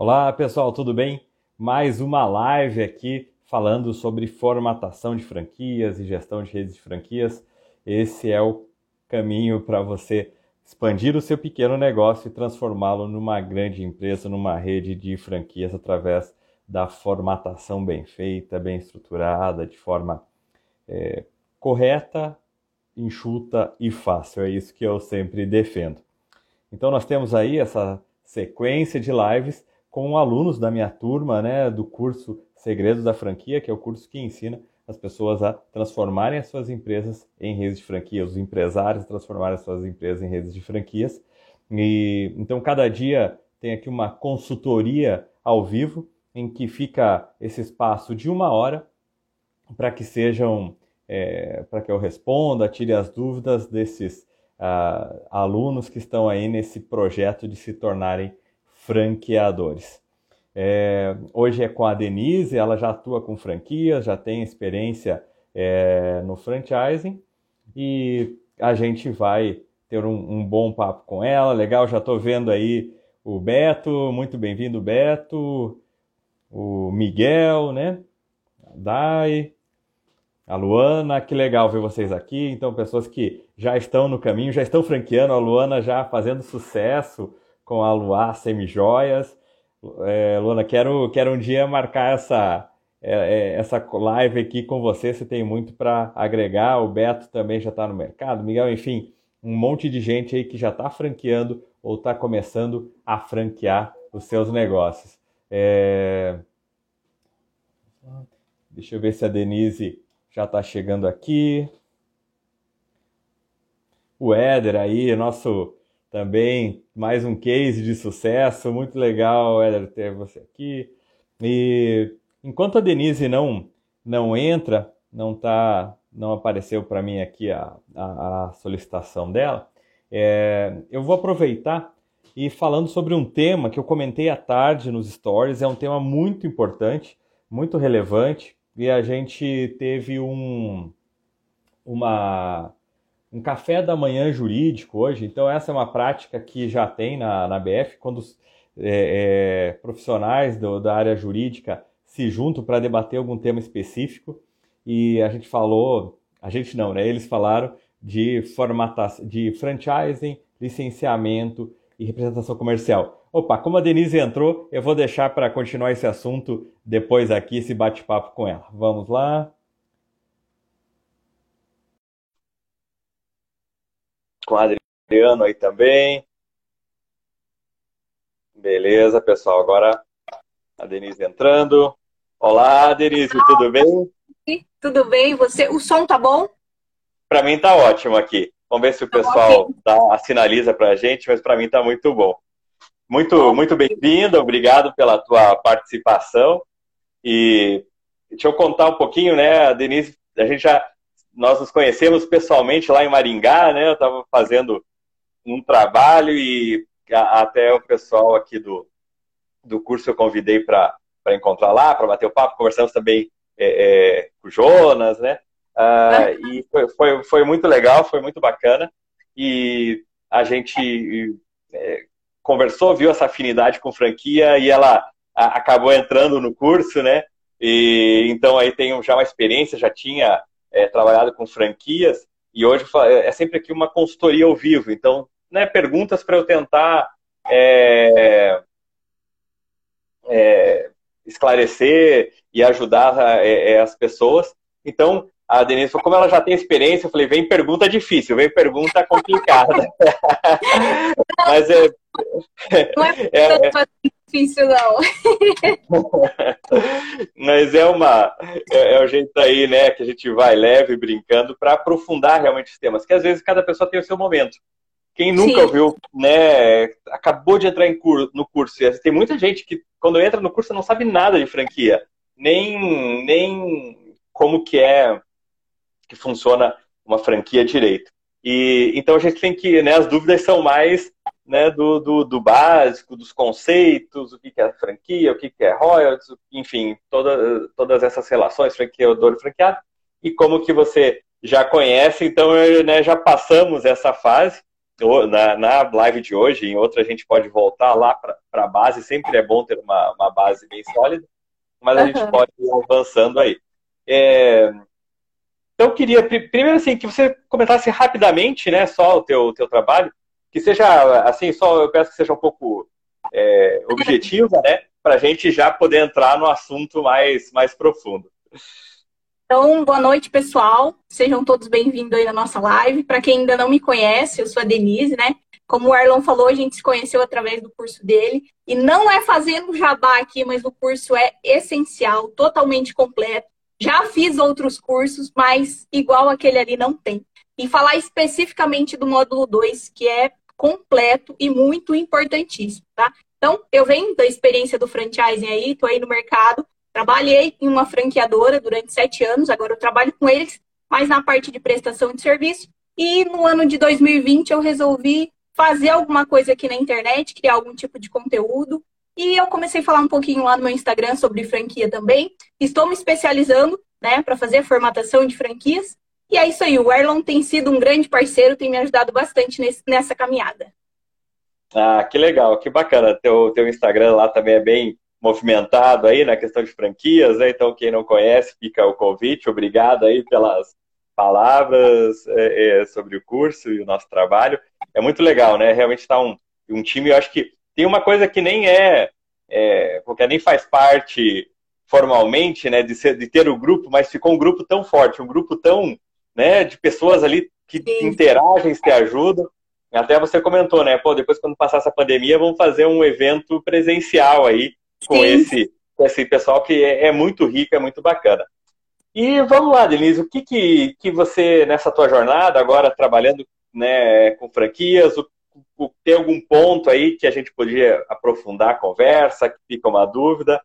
Olá pessoal, tudo bem? Mais uma live aqui falando sobre formatação de franquias e gestão de redes de franquias. Esse é o caminho para você expandir o seu pequeno negócio e transformá-lo numa grande empresa, numa rede de franquias através da formatação bem feita, bem estruturada, de forma é, correta, enxuta e fácil. É isso que eu sempre defendo. Então nós temos aí essa sequência de lives com alunos da minha turma, né, do curso Segredos da Franquia, que é o curso que ensina as pessoas a transformarem as suas empresas em redes de franquia, os empresários transformarem as suas empresas em redes de franquias. E então cada dia tem aqui uma consultoria ao vivo em que fica esse espaço de uma hora para que sejam é, para que eu responda, tire as dúvidas desses uh, alunos que estão aí nesse projeto de se tornarem franqueadores. É, hoje é com a Denise, ela já atua com franquias, já tem experiência é, no franchising e a gente vai ter um, um bom papo com ela. Legal, já estou vendo aí o Beto, muito bem-vindo, Beto, o Miguel, né? A Dai, a Luana, que legal ver vocês aqui. Então, pessoas que já estão no caminho, já estão franqueando, a Luana já fazendo sucesso com a Luar Semijoias. É, Luana, quero, quero um dia marcar essa, é, é, essa live aqui com você. Você tem muito para agregar. O Beto também já está no mercado, Miguel, enfim, um monte de gente aí que já está franqueando ou está começando a franquear os seus negócios. É... Deixa eu ver se a Denise já está chegando aqui. O Éder aí, nosso também mais um case de sucesso, muito legal, Éder, ter você aqui. E enquanto a Denise não não entra, não tá, não apareceu para mim aqui a, a, a solicitação dela, é, eu vou aproveitar e falando sobre um tema que eu comentei à tarde nos stories, é um tema muito importante, muito relevante, e a gente teve um, uma, um café da manhã jurídico hoje. Então, essa é uma prática que já tem na, na BF, quando os é, é, profissionais do, da área jurídica se juntam para debater algum tema específico. E a gente falou, a gente não, né? Eles falaram de formatação, de franchising, licenciamento e representação comercial. Opa, como a Denise entrou, eu vou deixar para continuar esse assunto depois aqui, esse bate-papo com ela. Vamos lá. Com a Adriano aí também. Beleza, pessoal. Agora a Denise entrando. Olá, Denise, tudo bem? Tudo bem, você? O som tá bom? Para mim tá ótimo aqui. Vamos ver se o tá pessoal dá, sinaliza para a gente, mas para mim tá muito bom. Muito, muito bem-vindo, obrigado pela tua participação. E deixa eu contar um pouquinho, né, a Denise, a gente já, nós nos conhecemos pessoalmente lá em Maringá, né, eu estava fazendo um trabalho e a, até o pessoal aqui do, do curso eu convidei para encontrar lá, para bater o papo, conversamos também é, é, com o Jonas, né, ah, e foi, foi, foi, muito legal, foi muito bacana, e a gente é, conversou, viu essa afinidade com franquia e ela a, acabou entrando no curso, né? E então aí tenho já uma experiência, já tinha é, trabalhado com franquias e hoje é sempre aqui uma consultoria ao vivo. Então, né, perguntas para eu tentar é, é, esclarecer e ajudar é, é, as pessoas. Então, a Denise falou, como ela já tem experiência, eu falei, vem pergunta difícil, vem pergunta complicada. Mas é, não é, é, é difícil, não. Mas é uma. É, é o jeito aí, né, que a gente vai leve, brincando, para aprofundar realmente os temas. Que às vezes cada pessoa tem o seu momento. Quem nunca Sim. viu, né, acabou de entrar curso, no curso. Tem muita gente que, quando entra no curso, não sabe nada de franquia. Nem, nem como que é que funciona uma franquia direito. E então a gente tem que, né, as dúvidas são mais né, do, do, do, básico, dos conceitos, o que, é franquia, o que, é royalties, enfim, toda, todas essas relações, franqueador e franqueado, e como que você já conhece, então né, já passamos essa fase, na, na live de hoje, em outra a gente pode voltar lá para a base, sempre é bom ter uma, uma base bem sólida, mas a uhum. gente pode ir avançando aí. É, então, eu queria, primeiro, assim, que você comentasse rapidamente, né, só o teu, teu trabalho, que seja, assim, só, eu peço que seja um pouco é, objetiva, né, para a gente já poder entrar no assunto mais, mais profundo. Então, boa noite, pessoal. Sejam todos bem-vindos aí na nossa live. Para quem ainda não me conhece, eu sou a Denise, né? Como o Arlon falou, a gente se conheceu através do curso dele. E não é fazendo jabá aqui, mas o curso é essencial, totalmente completo. Já fiz outros cursos, mas igual aquele ali não tem. E falar especificamente do módulo 2, que é completo e muito importantíssimo, tá? Então, eu venho da experiência do franchising aí, tô aí no mercado, Trabalhei em uma franqueadora durante sete anos, agora eu trabalho com eles, mas na parte de prestação de serviço. E no ano de 2020 eu resolvi fazer alguma coisa aqui na internet, criar algum tipo de conteúdo. E eu comecei a falar um pouquinho lá no meu Instagram sobre franquia também. Estou me especializando, né, para fazer formatação de franquias. E é isso aí, o Erlon tem sido um grande parceiro, tem me ajudado bastante nesse, nessa caminhada. Ah, que legal, que bacana. Teu, teu Instagram lá também é bem movimentado aí na questão de franquias, né? Então, quem não conhece, fica o convite. Obrigado aí pelas palavras é, é, sobre o curso e o nosso trabalho. É muito legal, né? Realmente está um, um time, eu acho que tem uma coisa que nem é, é porque nem faz parte formalmente, né, de, ser, de ter o grupo, mas ficou um grupo tão forte, um grupo tão, né, de pessoas ali que Sim. interagem, se ajudam. Até você comentou, né, pô, depois quando passar essa pandemia, vamos fazer um evento presencial aí, com esse, com esse pessoal que é, é, muito rico, é muito bacana. E vamos lá, Denise, o que, que, que você, nessa tua jornada, agora trabalhando né, com franquias, o, tem algum ponto aí que a gente podia aprofundar a conversa, que fica uma dúvida?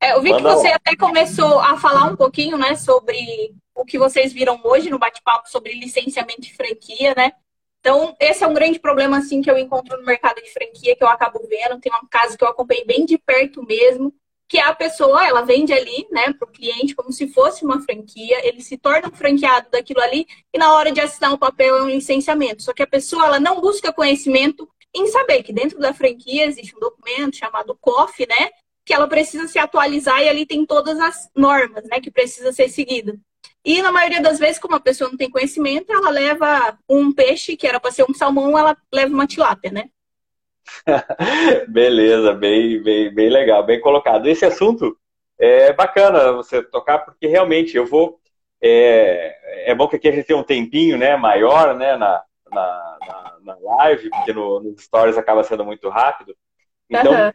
É, eu vi Manda que você lá. até começou a falar um pouquinho né, sobre o que vocês viram hoje no bate-papo sobre licenciamento de franquia, né? Então, esse é um grande problema, assim, que eu encontro no mercado de franquia, que eu acabo vendo. Tem um caso que eu acompanhei bem de perto mesmo, que a pessoa, ela vende ali, né, para o cliente, como se fosse uma franquia, ele se torna um franqueado daquilo ali, e na hora de assinar o papel é um licenciamento. Só que a pessoa, ela não busca conhecimento em saber que dentro da franquia existe um documento chamado COF, né, que ela precisa se atualizar e ali tem todas as normas, né, que precisa ser seguida. E na maioria das vezes, como a pessoa não tem conhecimento, ela leva um peixe que era para ser um salmão, ela leva uma tilápia, né? Beleza, bem, bem, bem legal, bem colocado. Esse assunto é bacana você tocar, porque realmente eu vou. É, é bom que aqui a gente tenha um tempinho né, maior né, na, na, na, na live, porque no, nos stories acaba sendo muito rápido. Então, uhum.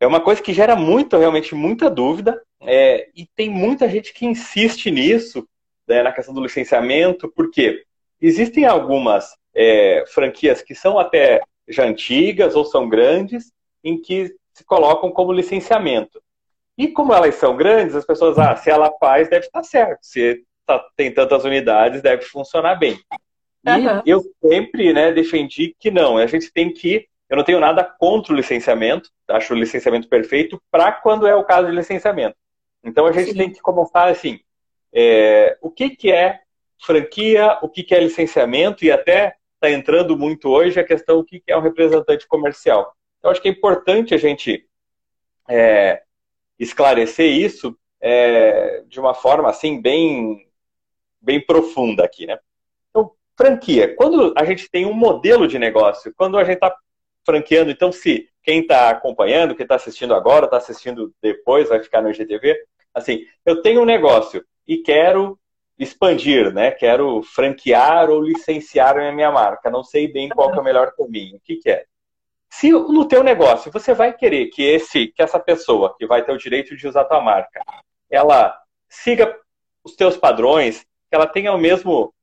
é uma coisa que gera muito, realmente, muita dúvida. É, e tem muita gente que insiste nisso, né, na questão do licenciamento, porque existem algumas é, franquias que são até já antigas ou são grandes, em que se colocam como licenciamento. E como elas são grandes, as pessoas, ah, se ela faz, deve estar certo. Se tá, tem tantas unidades, deve funcionar bem. E uhum. eu sempre né, defendi que não, a gente tem que. Eu não tenho nada contra o licenciamento, acho o licenciamento perfeito para quando é o caso de licenciamento. Então a gente Sim. tem que começar assim: é, o que, que é franquia, o que, que é licenciamento e até está entrando muito hoje a questão do que, que é um representante comercial. Então acho que é importante a gente é, esclarecer isso é, de uma forma assim bem, bem profunda aqui, né? Então, franquia. Quando a gente tem um modelo de negócio, quando a gente está franqueando, então se quem está acompanhando, quem está assistindo agora, está assistindo depois, vai ficar no IGTV, assim, eu tenho um negócio e quero expandir, né? Quero franquear ou licenciar a minha marca. Não sei bem qual é o melhor caminho. O que, que é? Se no teu negócio você vai querer que esse, que essa pessoa que vai ter o direito de usar a tua marca, ela siga os teus padrões, que ela tenha o mesmo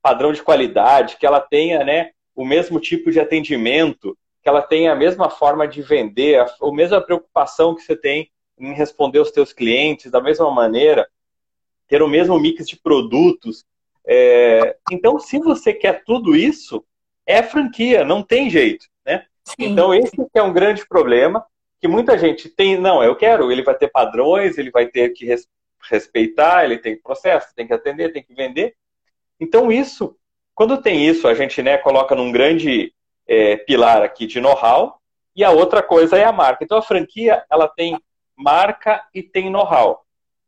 padrão de qualidade, que ela tenha, né, o mesmo tipo de atendimento, que ela tenha a mesma forma de vender, a, a mesma preocupação que você tem em responder aos teus clientes da mesma maneira, ter o mesmo mix de produtos. É, então, se você quer tudo isso, é franquia, não tem jeito, né? Sim. Então, esse é um grande problema que muita gente tem, não, eu quero, ele vai ter padrões, ele vai ter que res, respeitar, ele tem processo, tem que atender, tem que vender. Então, isso quando tem isso, a gente né, coloca num grande é, pilar aqui de know-how, e a outra coisa é a marca. Então a franquia ela tem marca e tem know-how.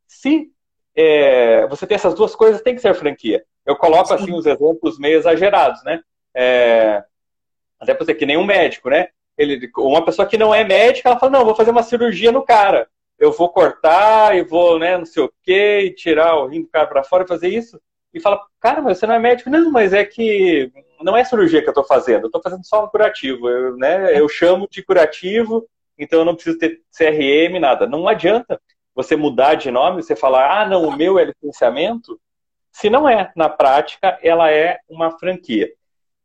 Se é, você tem essas duas coisas, tem que ser franquia. Eu coloco assim os exemplos meio exagerados, né? É, até para você que nem um médico, né? Ele, uma pessoa que não é médica, ela fala, não, vou fazer uma cirurgia no cara. Eu vou cortar e vou, né, não sei o quê, tirar o rim do cara para fora e fazer isso. E fala, cara, mas você não é médico? Não, mas é que não é cirurgia que eu estou fazendo, eu estou fazendo só um curativo. Eu, né, eu chamo de curativo, então eu não preciso ter CRM, nada. Não adianta você mudar de nome, você falar, ah, não, o meu é licenciamento. Se não é, na prática, ela é uma franquia.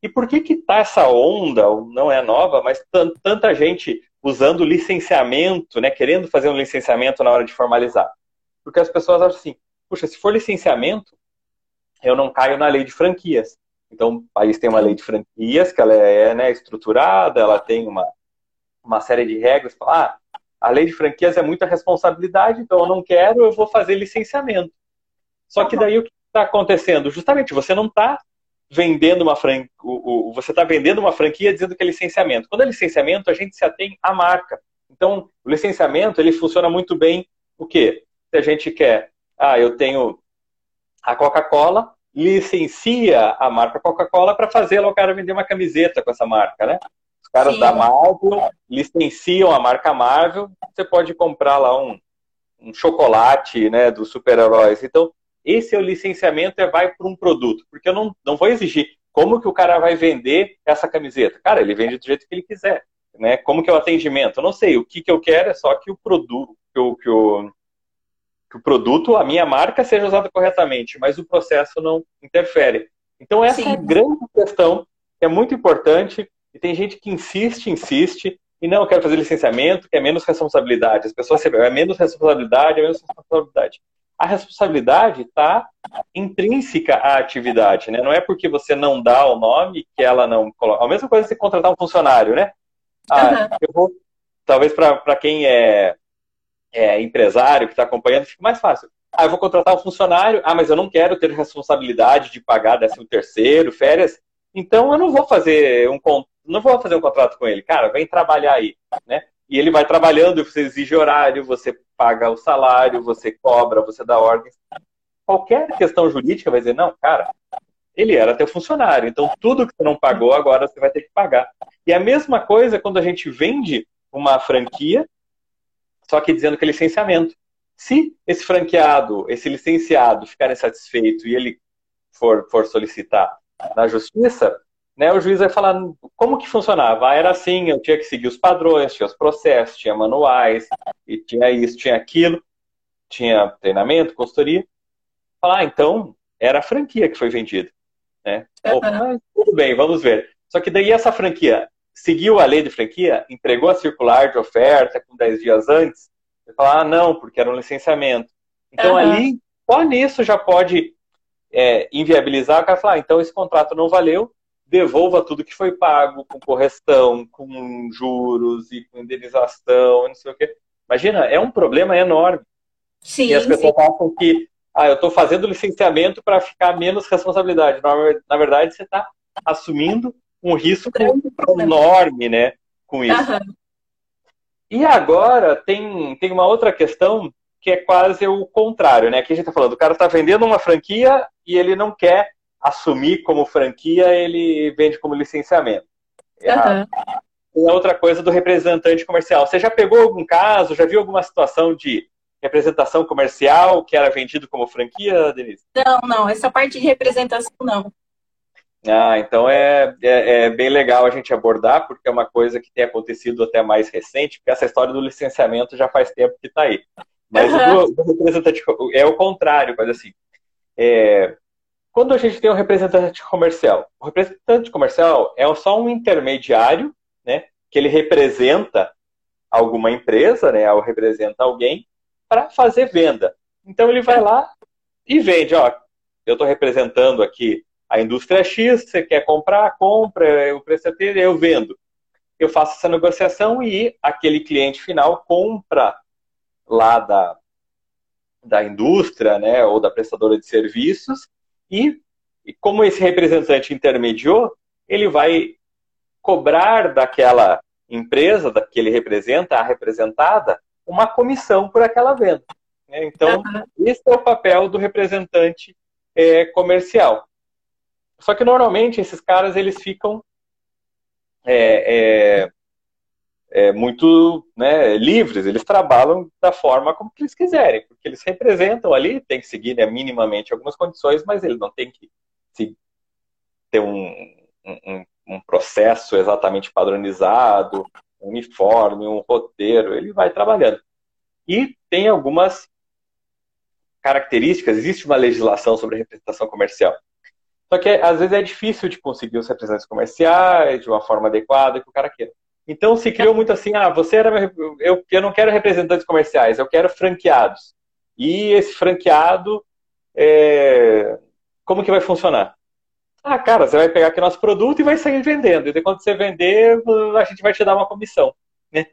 E por que que tá essa onda, não é nova, mas tanta gente usando licenciamento, né, querendo fazer um licenciamento na hora de formalizar? Porque as pessoas acham assim, puxa, se for licenciamento, eu não caio na lei de franquias. Então, o país tem uma lei de franquias, que ela é né, estruturada, ela tem uma, uma série de regras. Ah, a lei de franquias é muita responsabilidade, então eu não quero, eu vou fazer licenciamento. Só que daí o que está acontecendo? Justamente, você não está vendendo uma franquia, você está vendendo uma franquia dizendo que é licenciamento. Quando é licenciamento, a gente se atém à marca. Então, o licenciamento, ele funciona muito bem o quê? Se a gente quer, ah, eu tenho a Coca-Cola, licencia a marca Coca-Cola para fazer lá o cara vender uma camiseta com essa marca, né? Caras Sim. da Marvel licenciam a marca Marvel, você pode comprar lá um, um chocolate, né, dos super-heróis. Então, esse é o licenciamento e vai para um produto, porque eu não, não vou exigir como que o cara vai vender essa camiseta. Cara, ele vende do jeito que ele quiser, né? Como que é o atendimento? Eu não sei, o que, que eu quero é só que o produto, que o, que o, que o produto, a minha marca seja usada corretamente, mas o processo não interfere. Então essa Sim. é a grande questão, que é muito importante, e tem gente que insiste, insiste, e não, eu quero fazer licenciamento, que é menos responsabilidade. As pessoas sabem, é menos responsabilidade, é menos responsabilidade a responsabilidade está intrínseca à atividade, né? Não é porque você não dá o nome que ela não coloca. A mesma coisa você contratar um funcionário, né? Ah, uhum. eu vou, talvez para quem é, é, empresário que está acompanhando, fique mais fácil. Ah, eu vou contratar um funcionário, ah, mas eu não quero ter responsabilidade de pagar décimo terceiro, férias, então eu não vou fazer um não vou fazer um contrato com ele. Cara, vem trabalhar aí, né? E ele vai trabalhando, você exige horário, você paga o salário, você cobra, você dá ordens. Qualquer questão jurídica vai dizer, não, cara, ele era teu funcionário, então tudo que você não pagou, agora você vai ter que pagar. E a mesma coisa quando a gente vende uma franquia, só que dizendo que é licenciamento. Se esse franqueado, esse licenciado ficar insatisfeito e ele for, for solicitar na justiça, né, o juiz vai falar como que funcionava. Ah, era assim, eu tinha que seguir os padrões, tinha os processos, tinha manuais, e tinha isso, tinha aquilo, tinha treinamento, consultoria. Falar, ah, então era a franquia que foi vendida. Né? Uhum. tudo bem, vamos ver. Só que daí essa franquia seguiu a lei de franquia, entregou a circular de oferta com 10 dias antes, e falar, ah, não, porque era um licenciamento. Então uhum. ali, só nisso já pode é, inviabilizar, o cara falar, ah, então esse contrato não valeu, devolva tudo que foi pago, com correção, com juros e com indenização, não sei o quê. Imagina, é um problema enorme. Sim, e as pessoas acham que ah, eu estou fazendo licenciamento para ficar menos responsabilidade. Na verdade, você está assumindo um risco enorme, né, com isso. Uhum. E agora tem, tem uma outra questão que é quase o contrário, né? Aqui a gente está falando, o cara está vendendo uma franquia e ele não quer assumir como franquia, ele vende como licenciamento. Uhum. E a outra coisa do representante comercial. Você já pegou algum caso, já viu alguma situação de representação comercial que era vendido como franquia, Denise? Não, não. Essa parte de representação, não. Ah, então é, é, é, bem legal a gente abordar, porque é uma coisa que tem acontecido até mais recente, porque essa história do licenciamento já faz tempo que está aí. Mas uhum. o, do representante é o contrário, mas assim, é, quando a gente tem um representante comercial, o representante comercial é só um intermediário, né, que ele representa alguma empresa, né, ou representa alguém para fazer venda. Então ele vai lá e vende, ó, eu estou representando aqui a indústria X, você quer comprar, compra, o preço é dele, eu vendo. Eu faço essa negociação e aquele cliente final compra lá da, da indústria, né, ou da prestadora de serviços, e como esse representante intermediou, ele vai cobrar daquela empresa, que ele representa, a representada, uma comissão por aquela venda. Né? Então, uhum. esse é o papel do representante é, comercial. Só que normalmente esses caras eles ficam é, é, é, muito né, livres, eles trabalham da forma como eles quiserem, porque eles representam ali, tem que seguir né, minimamente algumas condições, mas ele não tem que se, ter um, um, um processo exatamente padronizado, uniforme, um roteiro, ele vai trabalhando. E tem algumas características, existe uma legislação sobre representação comercial. Só que às vezes é difícil de conseguir os representantes comerciais de uma forma adequada que o cara queira. Então se criou muito assim, ah, você era eu, eu não quero representantes comerciais, eu quero franqueados. E esse franqueado, é, como que vai funcionar? Ah, cara, você vai pegar aqui nosso produto e vai sair vendendo. E quando você vender, a gente vai te dar uma comissão. Né?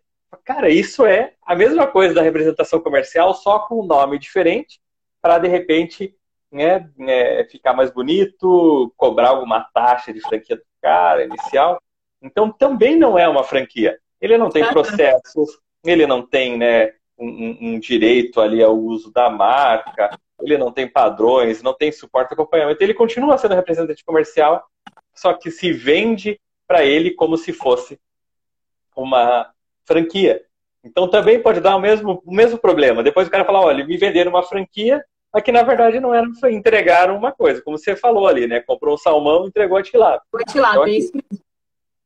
Cara, isso é a mesma coisa da representação comercial, só com um nome diferente, para de repente né, é, ficar mais bonito, cobrar alguma taxa de franquia do cara inicial. Então também não é uma franquia. Ele não tem processos, ele não tem né, um, um direito ali ao uso da marca, ele não tem padrões, não tem suporte acompanhamento. Ele continua sendo representante comercial, só que se vende para ele como se fosse uma franquia. Então também pode dar o mesmo, o mesmo problema. Depois o cara fala, olha, me venderam uma franquia, mas que na verdade não era, foi entregaram uma coisa, como você falou ali, né? Comprou um salmão, entregou a tilapia. O tilapia, então, é isso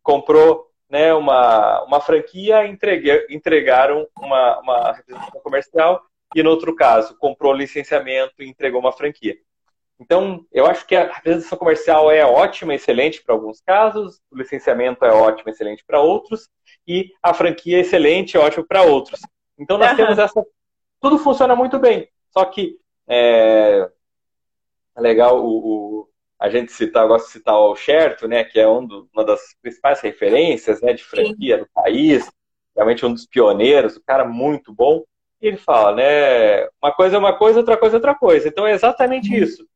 Comprou né, uma, uma franquia, entregue, entregaram uma, uma representação comercial e no outro caso comprou licenciamento e entregou uma franquia. Então, eu acho que a representação comercial é ótima, excelente para alguns casos, o licenciamento é ótimo, excelente para outros, e a franquia é excelente, ótimo para outros. Então, nós uhum. temos essa. Tudo funciona muito bem. Só que é, é legal o, o, a gente citar, eu gosto de citar o Sherto, né, que é um do, uma das principais referências né, de franquia Sim. do país, realmente um dos pioneiros, um cara muito bom. E ele fala, né, uma coisa é uma coisa, outra coisa é outra coisa. Então é exatamente uhum. isso.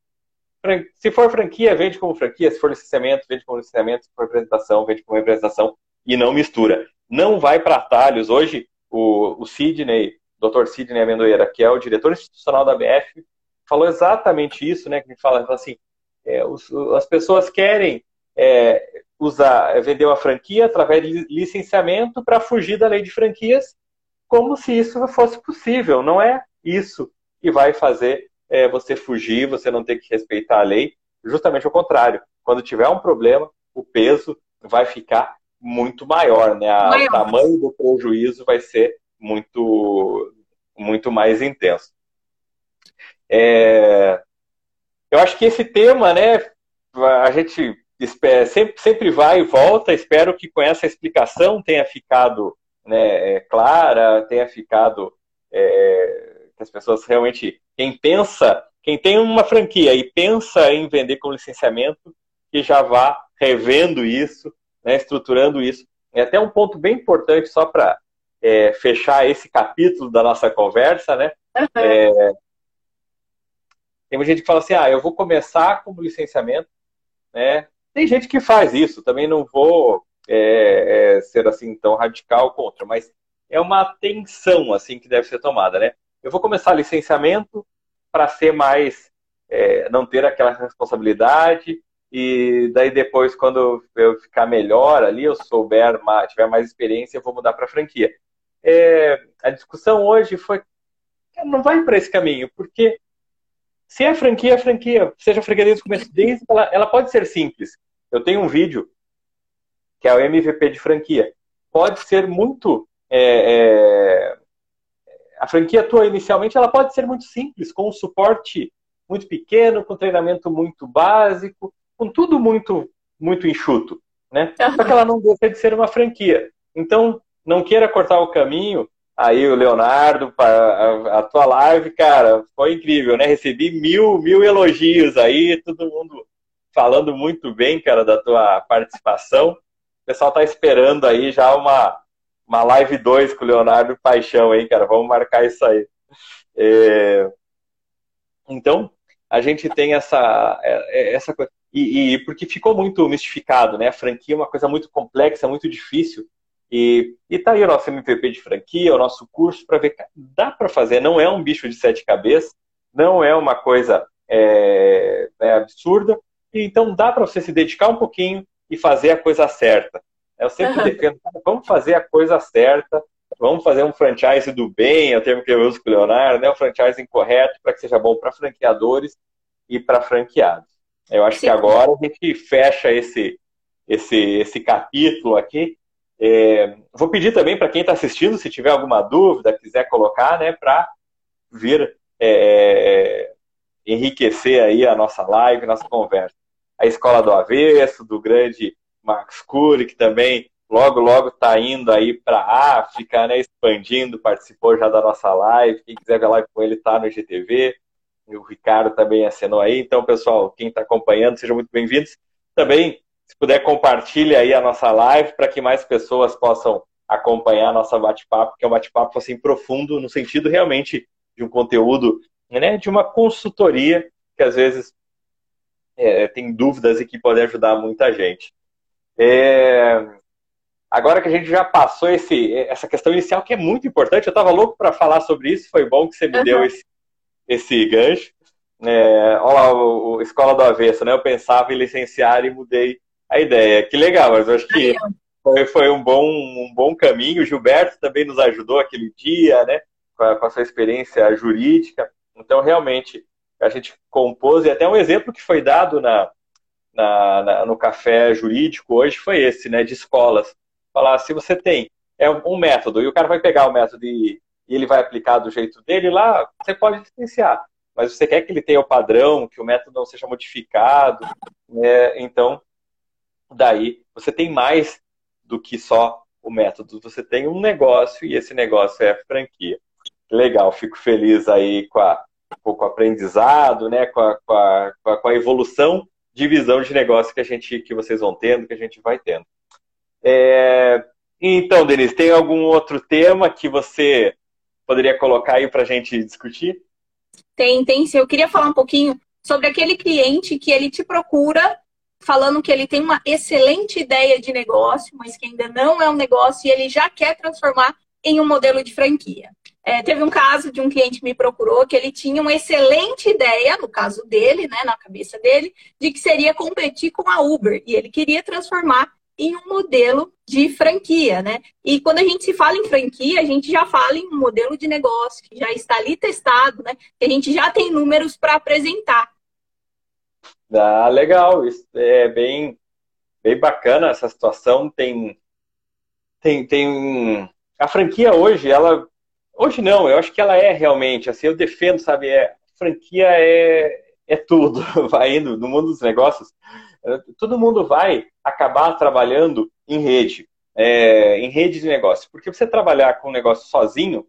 Se for franquia, vende como franquia. Se for licenciamento, vende como licenciamento. Se for representação, vende como representação. E não mistura. Não vai para atalhos. Hoje, o, o Sidney Dr. Sidney Amendoeira, que é o diretor institucional da BF, falou exatamente isso, né? Que a gente fala assim, é, os, as pessoas querem é, usar, vender uma franquia através de licenciamento para fugir da lei de franquias, como se isso fosse possível. Não é isso que vai fazer é, você fugir, você não ter que respeitar a lei. Justamente o contrário. Quando tiver um problema, o peso vai ficar muito maior, né? A, maior. O tamanho do prejuízo vai ser muito, muito mais intenso. É, eu acho que esse tema, né, a gente espera, sempre, sempre vai e volta. Espero que com essa explicação tenha ficado né, é, clara, tenha ficado é, que as pessoas realmente, quem pensa, quem tem uma franquia e pensa em vender com licenciamento, que já vá revendo isso, né, estruturando isso. É até um ponto bem importante só para é, fechar esse capítulo da nossa conversa, né? Uhum. É, tem gente que fala assim, ah, eu vou começar como licenciamento, né? Tem gente que faz isso, também não vou é, é, ser assim tão radical contra, mas é uma atenção assim que deve ser tomada, né? Eu vou começar licenciamento para ser mais, é, não ter aquela responsabilidade e daí depois quando eu ficar melhor ali, eu souber, mais, tiver mais experiência, eu vou mudar para franquia é, a discussão hoje foi não vai para esse caminho, porque se é franquia, é franquia, seja franquia desde o começo, desde ela, ela pode ser simples. Eu tenho um vídeo que é o MVP de franquia. Pode ser muito é, é, a franquia tua inicialmente ela pode ser muito simples, com um suporte muito pequeno, com treinamento muito básico, com tudo muito muito enxuto, né? Só que ela não deixa de ser uma franquia. Então, não queira cortar o caminho. Aí o Leonardo, a, a tua live, cara, foi incrível, né? Recebi mil, mil elogios aí, todo mundo falando muito bem, cara, da tua participação. O pessoal tá esperando aí já uma, uma live 2 com o Leonardo Paixão, hein, cara? Vamos marcar isso aí. É... Então, a gente tem essa, é, é, essa coisa. e, e, porque ficou muito mistificado, né? A franquia é uma coisa muito complexa, muito difícil. E, e tá aí o nosso MVP de franquia, o nosso curso para ver, dá para fazer, não é um bicho de sete cabeças, não é uma coisa é, é absurda, então dá para você se dedicar um pouquinho e fazer a coisa certa. Eu sempre uhum. defendo, vamos fazer a coisa certa, vamos fazer um franchise do bem, é o termo que eu uso com o Leonardo, né? um franchise incorreto para que seja bom para franqueadores e para franqueados. Eu acho Sim. que agora a gente fecha esse, esse, esse capítulo aqui. É, vou pedir também para quem está assistindo, se tiver alguma dúvida, quiser colocar, né, para vir é, enriquecer aí a nossa live, nossa conversa. A Escola do Avesso, do grande Max Cury, que também logo, logo está indo aí para a África, né, expandindo, participou já da nossa live. Quem quiser ver a live com ele está no IGTV o Ricardo também acenou aí. Então, pessoal, quem está acompanhando, sejam muito bem-vindos. Também, se puder, compartilhe aí a nossa live para que mais pessoas possam acompanhar a nossa bate-papo, que é um bate-papo assim profundo, no sentido realmente de um conteúdo, né, de uma consultoria que às vezes é, tem dúvidas e que pode ajudar muita gente. É... Agora que a gente já passou esse, essa questão inicial, que é muito importante, eu estava louco para falar sobre isso, foi bom que você me uhum. deu esse, esse gancho. É, olha lá, o, o, Escola do Avesso, né? Eu pensava em licenciar e mudei a ideia. Que legal, mas eu acho que foi, foi um, bom, um bom caminho. O Gilberto também nos ajudou aquele dia, né? Com a, com a sua experiência jurídica. Então, realmente, a gente compôs, e até um exemplo que foi dado na, na, na, no café jurídico hoje foi esse, né? De escolas. Falar, se você tem é um método, e o cara vai pegar o método e e ele vai aplicar do jeito dele, lá você pode licenciar. Mas você quer que ele tenha o padrão, que o método não seja modificado, né? então daí você tem mais do que só o método. Você tem um negócio e esse negócio é franquia. Legal, fico feliz aí com, a, com o aprendizado, né? com, a, com, a, com a evolução de visão de negócio que a gente que vocês vão tendo, que a gente vai tendo. É... Então, Denise, tem algum outro tema que você poderia colocar aí para a gente discutir? Tem, tem. Eu queria falar um pouquinho sobre aquele cliente que ele te procura falando que ele tem uma excelente ideia de negócio, mas que ainda não é um negócio e ele já quer transformar em um modelo de franquia. É, teve um caso de um cliente que me procurou que ele tinha uma excelente ideia, no caso dele, né, na cabeça dele, de que seria competir com a Uber e ele queria transformar em um modelo de franquia, né? E quando a gente se fala em franquia, a gente já fala em um modelo de negócio que já está ali testado, né? Que a gente já tem números para apresentar. Ah, legal. Isso é bem, bem bacana essa situação. Tem, tem, tem a franquia hoje, ela hoje não. Eu acho que ela é realmente assim. Eu defendo, sabe? É franquia é é tudo. Vai indo no mundo dos negócios todo mundo vai acabar trabalhando em rede, é, em rede de negócio. Porque você trabalhar com um negócio sozinho,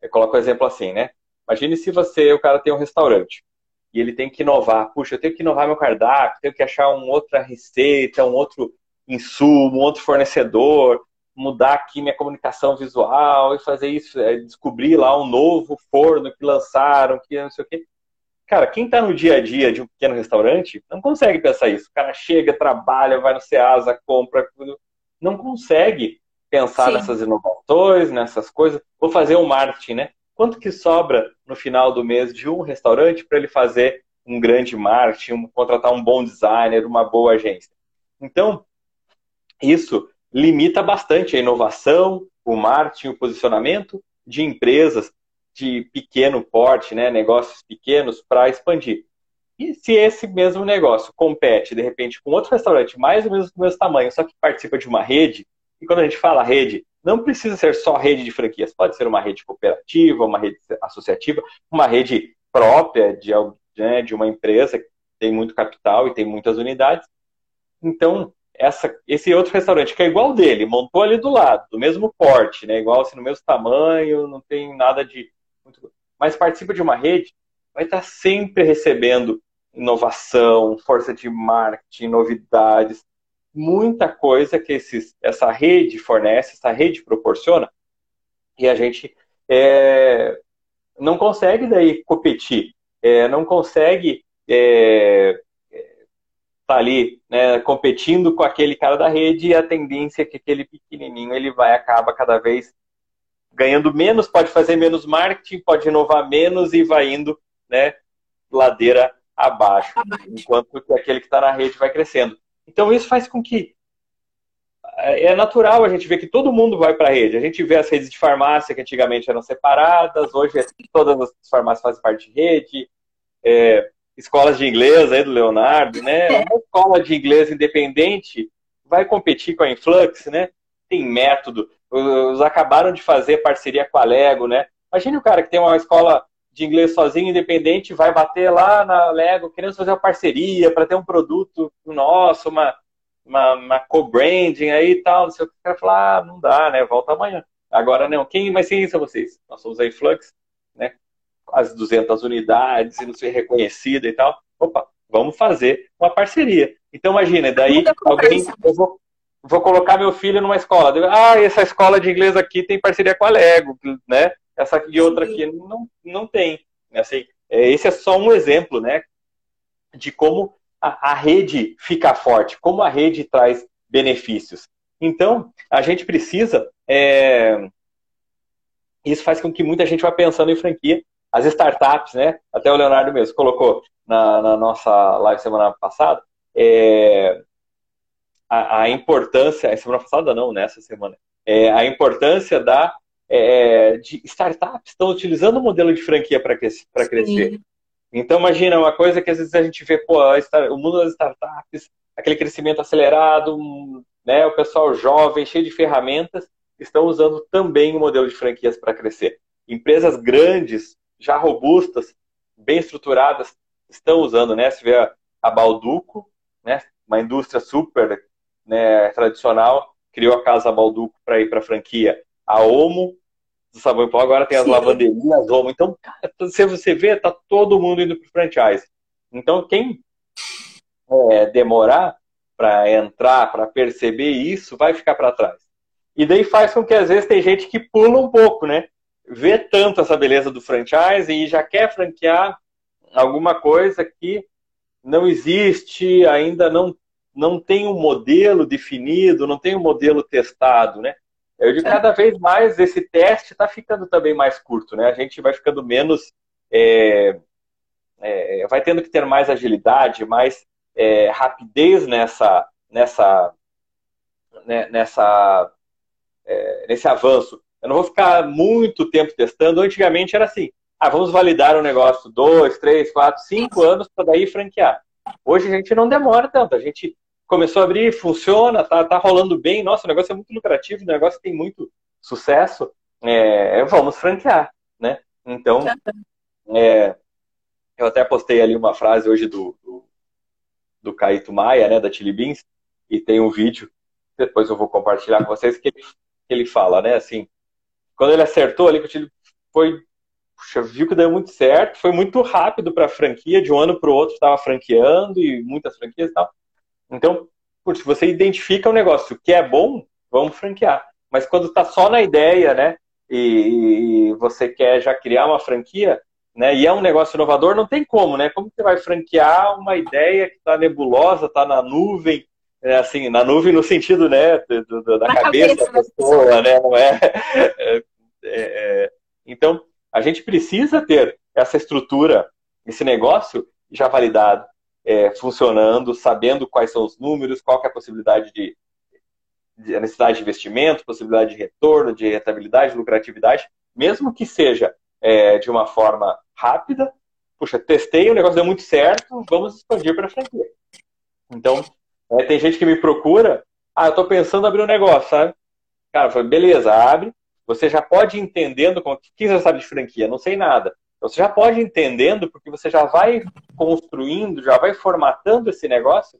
eu coloco o um exemplo assim, né? Imagine se você, o cara tem um restaurante e ele tem que inovar. Puxa, eu tenho que inovar meu cardápio, tenho que achar uma outra receita, um outro insumo, um outro fornecedor, mudar aqui minha comunicação visual e fazer isso, é, descobrir lá um novo forno que lançaram, que não sei o quê. Cara, quem está no dia a dia de um pequeno restaurante não consegue pensar isso. O cara chega, trabalha, vai no Ceasa, compra, não consegue pensar Sim. nessas inovações, nessas coisas. Vou fazer um marketing, né? Quanto que sobra no final do mês de um restaurante para ele fazer um grande marketing, um, contratar um bom designer, uma boa agência? Então, isso limita bastante a inovação, o marketing, o posicionamento de empresas de pequeno porte, né, negócios pequenos, para expandir. E se esse mesmo negócio compete, de repente, com outro restaurante mais ou menos do mesmo tamanho, só que participa de uma rede, e quando a gente fala rede, não precisa ser só rede de franquias, pode ser uma rede cooperativa, uma rede associativa, uma rede própria de, né, de uma empresa que tem muito capital e tem muitas unidades. Então, essa, esse outro restaurante que é igual dele, montou ali do lado, do mesmo porte, né, igual assim, no mesmo tamanho, não tem nada de muito, mas participa de uma rede, vai estar sempre recebendo inovação, força de marketing, novidades, muita coisa que esses, essa rede fornece, essa rede proporciona, e a gente é, não consegue daí competir, é, não consegue é, tá ali né, competindo com aquele cara da rede e a tendência é que aquele pequenininho ele vai acaba cada vez ganhando menos, pode fazer menos marketing, pode inovar menos e vai indo né, ladeira abaixo, abaixo. enquanto que aquele que está na rede vai crescendo. Então isso faz com que é, é natural a gente ver que todo mundo vai para a rede. A gente vê as redes de farmácia que antigamente eram separadas, hoje todas as farmácias fazem parte de rede. É, escolas de inglês aí do Leonardo, né? É. Uma escola de inglês independente vai competir com a Influx, né? Tem método. Os acabaram de fazer parceria com a Lego, né? Imagine o cara que tem uma escola de inglês sozinho, independente, vai bater lá na Lego, querendo fazer uma parceria para ter um produto nosso, uma, uma, uma co-branding aí e tal, não sei o que. O cara fala, ah, não dá, né? Volta amanhã. Agora não. Quem vai ser isso vocês? Nós somos a Influx, né? As 200 unidades e não ser reconhecida e tal. Opa, vamos fazer uma parceria. Então imagina, daí alguém, eu vou, vou colocar meu filho numa escola. Ah, essa escola de inglês aqui tem parceria com a Lego, né? Essa aqui, outra aqui não, não tem. Assim, é, esse é só um exemplo, né, de como a, a rede fica forte, como a rede traz benefícios. Então, a gente precisa. É... Isso faz com que muita gente vá pensando em franquia. As startups, né? Até o Leonardo mesmo colocou na, na nossa live semana passada. É... A, a, importância, semana passada não, nessa semana, é, a importância da é, de startups estão utilizando o modelo de franquia para crescer. Então, imagina uma coisa que às vezes a gente vê, pô, o mundo das startups, aquele crescimento acelerado, né, o pessoal jovem, cheio de ferramentas, estão usando também o modelo de franquias para crescer. Empresas grandes, já robustas, bem estruturadas, estão usando, né? Se vê a, Balduco, né, uma indústria super né, tradicional, criou a casa Balduco para ir para a franquia. A Omo do sabão em pó, agora tem as Sim. lavanderias, Omo. Então, cara, se você vê, tá todo mundo indo pro franchise. Então, quem é, demorar para entrar, para perceber isso, vai ficar para trás. E daí faz com que às vezes tem gente que pula um pouco, né? Vê tanto essa beleza do franchise e já quer franquear alguma coisa que não existe, ainda não, não tem um modelo definido, não tem um modelo testado, né? Eu de cada vez mais esse teste está ficando também mais curto, né? A gente vai ficando menos, é, é, vai tendo que ter mais agilidade, mais é, rapidez nessa, nessa, né, nessa, é, nesse avanço. Eu não vou ficar muito tempo testando. Antigamente era assim: ah, vamos validar um negócio dois, três, quatro, cinco anos para daí franquear. Hoje a gente não demora tanto. A gente começou a abrir, funciona, tá, tá rolando bem, nossa, o negócio é muito lucrativo, o negócio tem muito sucesso, é, vamos franquear, né? Então, é, eu até postei ali uma frase hoje do, do, do Caíto Maia, né, da Chili Beans, e tem um vídeo, depois eu vou compartilhar com vocês, que ele, que ele fala, né, assim, quando ele acertou ali, que o Chile foi, puxa, viu que deu muito certo, foi muito rápido para a franquia, de um ano para o outro estava franqueando, e muitas franquias e tal, então, se você identifica um negócio que é bom, vamos franquear. Mas quando está só na ideia, né? E, você quer já criar uma franquia, né? E é um negócio inovador, não tem como, né? Como você vai franquear uma ideia que está nebulosa, está na nuvem, é, assim, na nuvem no sentido, né, do, do, da cabeça, cabeça, da pessoa, né? Não é? é, é, é então, a gente precisa ter essa estrutura, esse negócio já validado é, funcionando, sabendo quais são os números, qual é a possibilidade de, de necessidade de investimento, possibilidade de retorno, de rentabilidade, lucratividade, mesmo que seja é, de uma forma rápida. Puxa, testei, o negócio deu muito certo, vamos expandir para a franquia. Então, é, tem gente que me procura, ah, eu estou pensando em abrir um negócio, sabe? Cara, eu falei, beleza, abre. Você já pode ir entendendo, o que você sabe de franquia? Não sei nada. Então, você já pode ir entendendo, porque você já vai construindo, já vai formatando esse negócio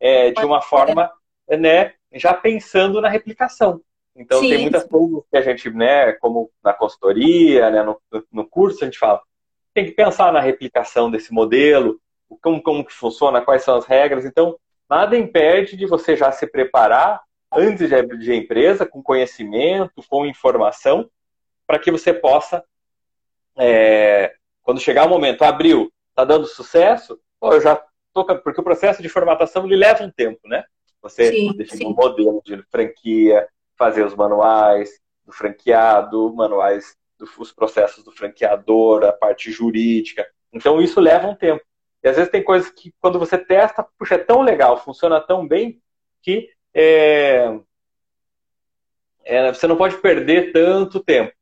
é, de uma forma, né, já pensando na replicação. Então, Sim. tem muitas coisas que a gente, né, como na consultoria, né, no, no curso, a gente fala, tem que pensar na replicação desse modelo, como, como que funciona, quais são as regras. Então, nada impede de você já se preparar antes de abrir a empresa, com conhecimento, com informação, para que você possa é, quando chegar o momento, abriu, está dando sucesso, pô, eu já porque o processo de formatação ele leva um tempo, né? Você sim, definir um modelo de franquia, fazer os manuais do franqueado, manuais dos processos do franqueador, a parte jurídica. Então isso leva um tempo. E às vezes tem coisas que quando você testa, puxa, é tão legal, funciona tão bem que é, é, você não pode perder tanto tempo.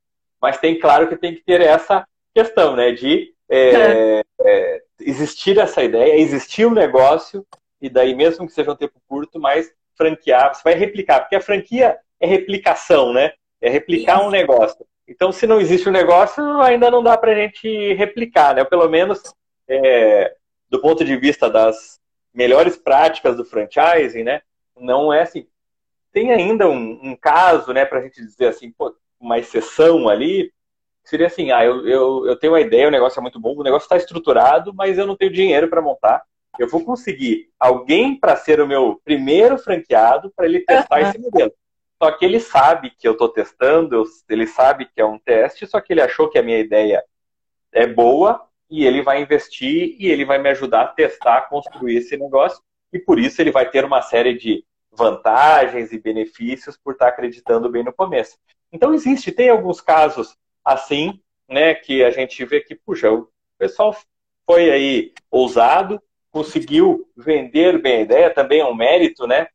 Mas tem claro que tem que ter essa questão, né? De é, é, existir essa ideia, existir um negócio, e daí, mesmo que seja um tempo curto, mas franquear, você vai replicar, porque a franquia é replicação, né? É replicar um negócio. Então, se não existe um negócio, ainda não dá para a gente replicar, né? Pelo menos, é, do ponto de vista das melhores práticas do franchising, né? Não é assim. Tem ainda um, um caso, né, para a gente dizer assim, pô, uma exceção ali, seria assim, ah, eu, eu, eu tenho uma ideia, o negócio é muito bom, o negócio está estruturado, mas eu não tenho dinheiro para montar. Eu vou conseguir alguém para ser o meu primeiro franqueado para ele testar uhum. esse modelo. Só que ele sabe que eu estou testando, ele sabe que é um teste, só que ele achou que a minha ideia é boa e ele vai investir e ele vai me ajudar a testar, a construir esse negócio. E por isso ele vai ter uma série de vantagens e benefícios por estar acreditando bem no começo. Então existe, tem alguns casos assim, né, que a gente vê que, puxa, o pessoal foi aí ousado, conseguiu vender bem a ideia, também é um mérito, né,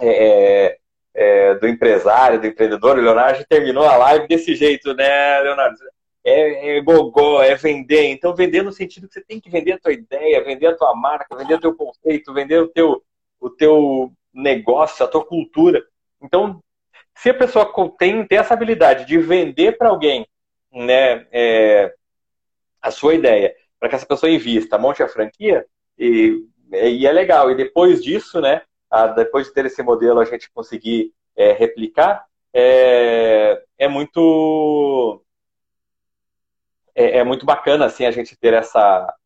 é, é, do empresário, do empreendedor. O Leonardo terminou a live desse jeito, né, Leonardo? É, é gogó, é vender. Então, vender no sentido que você tem que vender a tua ideia, vender a tua marca, vender o teu conceito, vender o teu, o teu negócio, a tua cultura. Então, se a pessoa tem, tem essa habilidade de vender para alguém né, é, a sua ideia, para que essa pessoa invista, monte a franquia, e, e é legal. E depois disso, né, a, depois de ter esse modelo, a gente conseguir é, replicar, é, é muito é, é, muito bacana assim a gente ter essa é,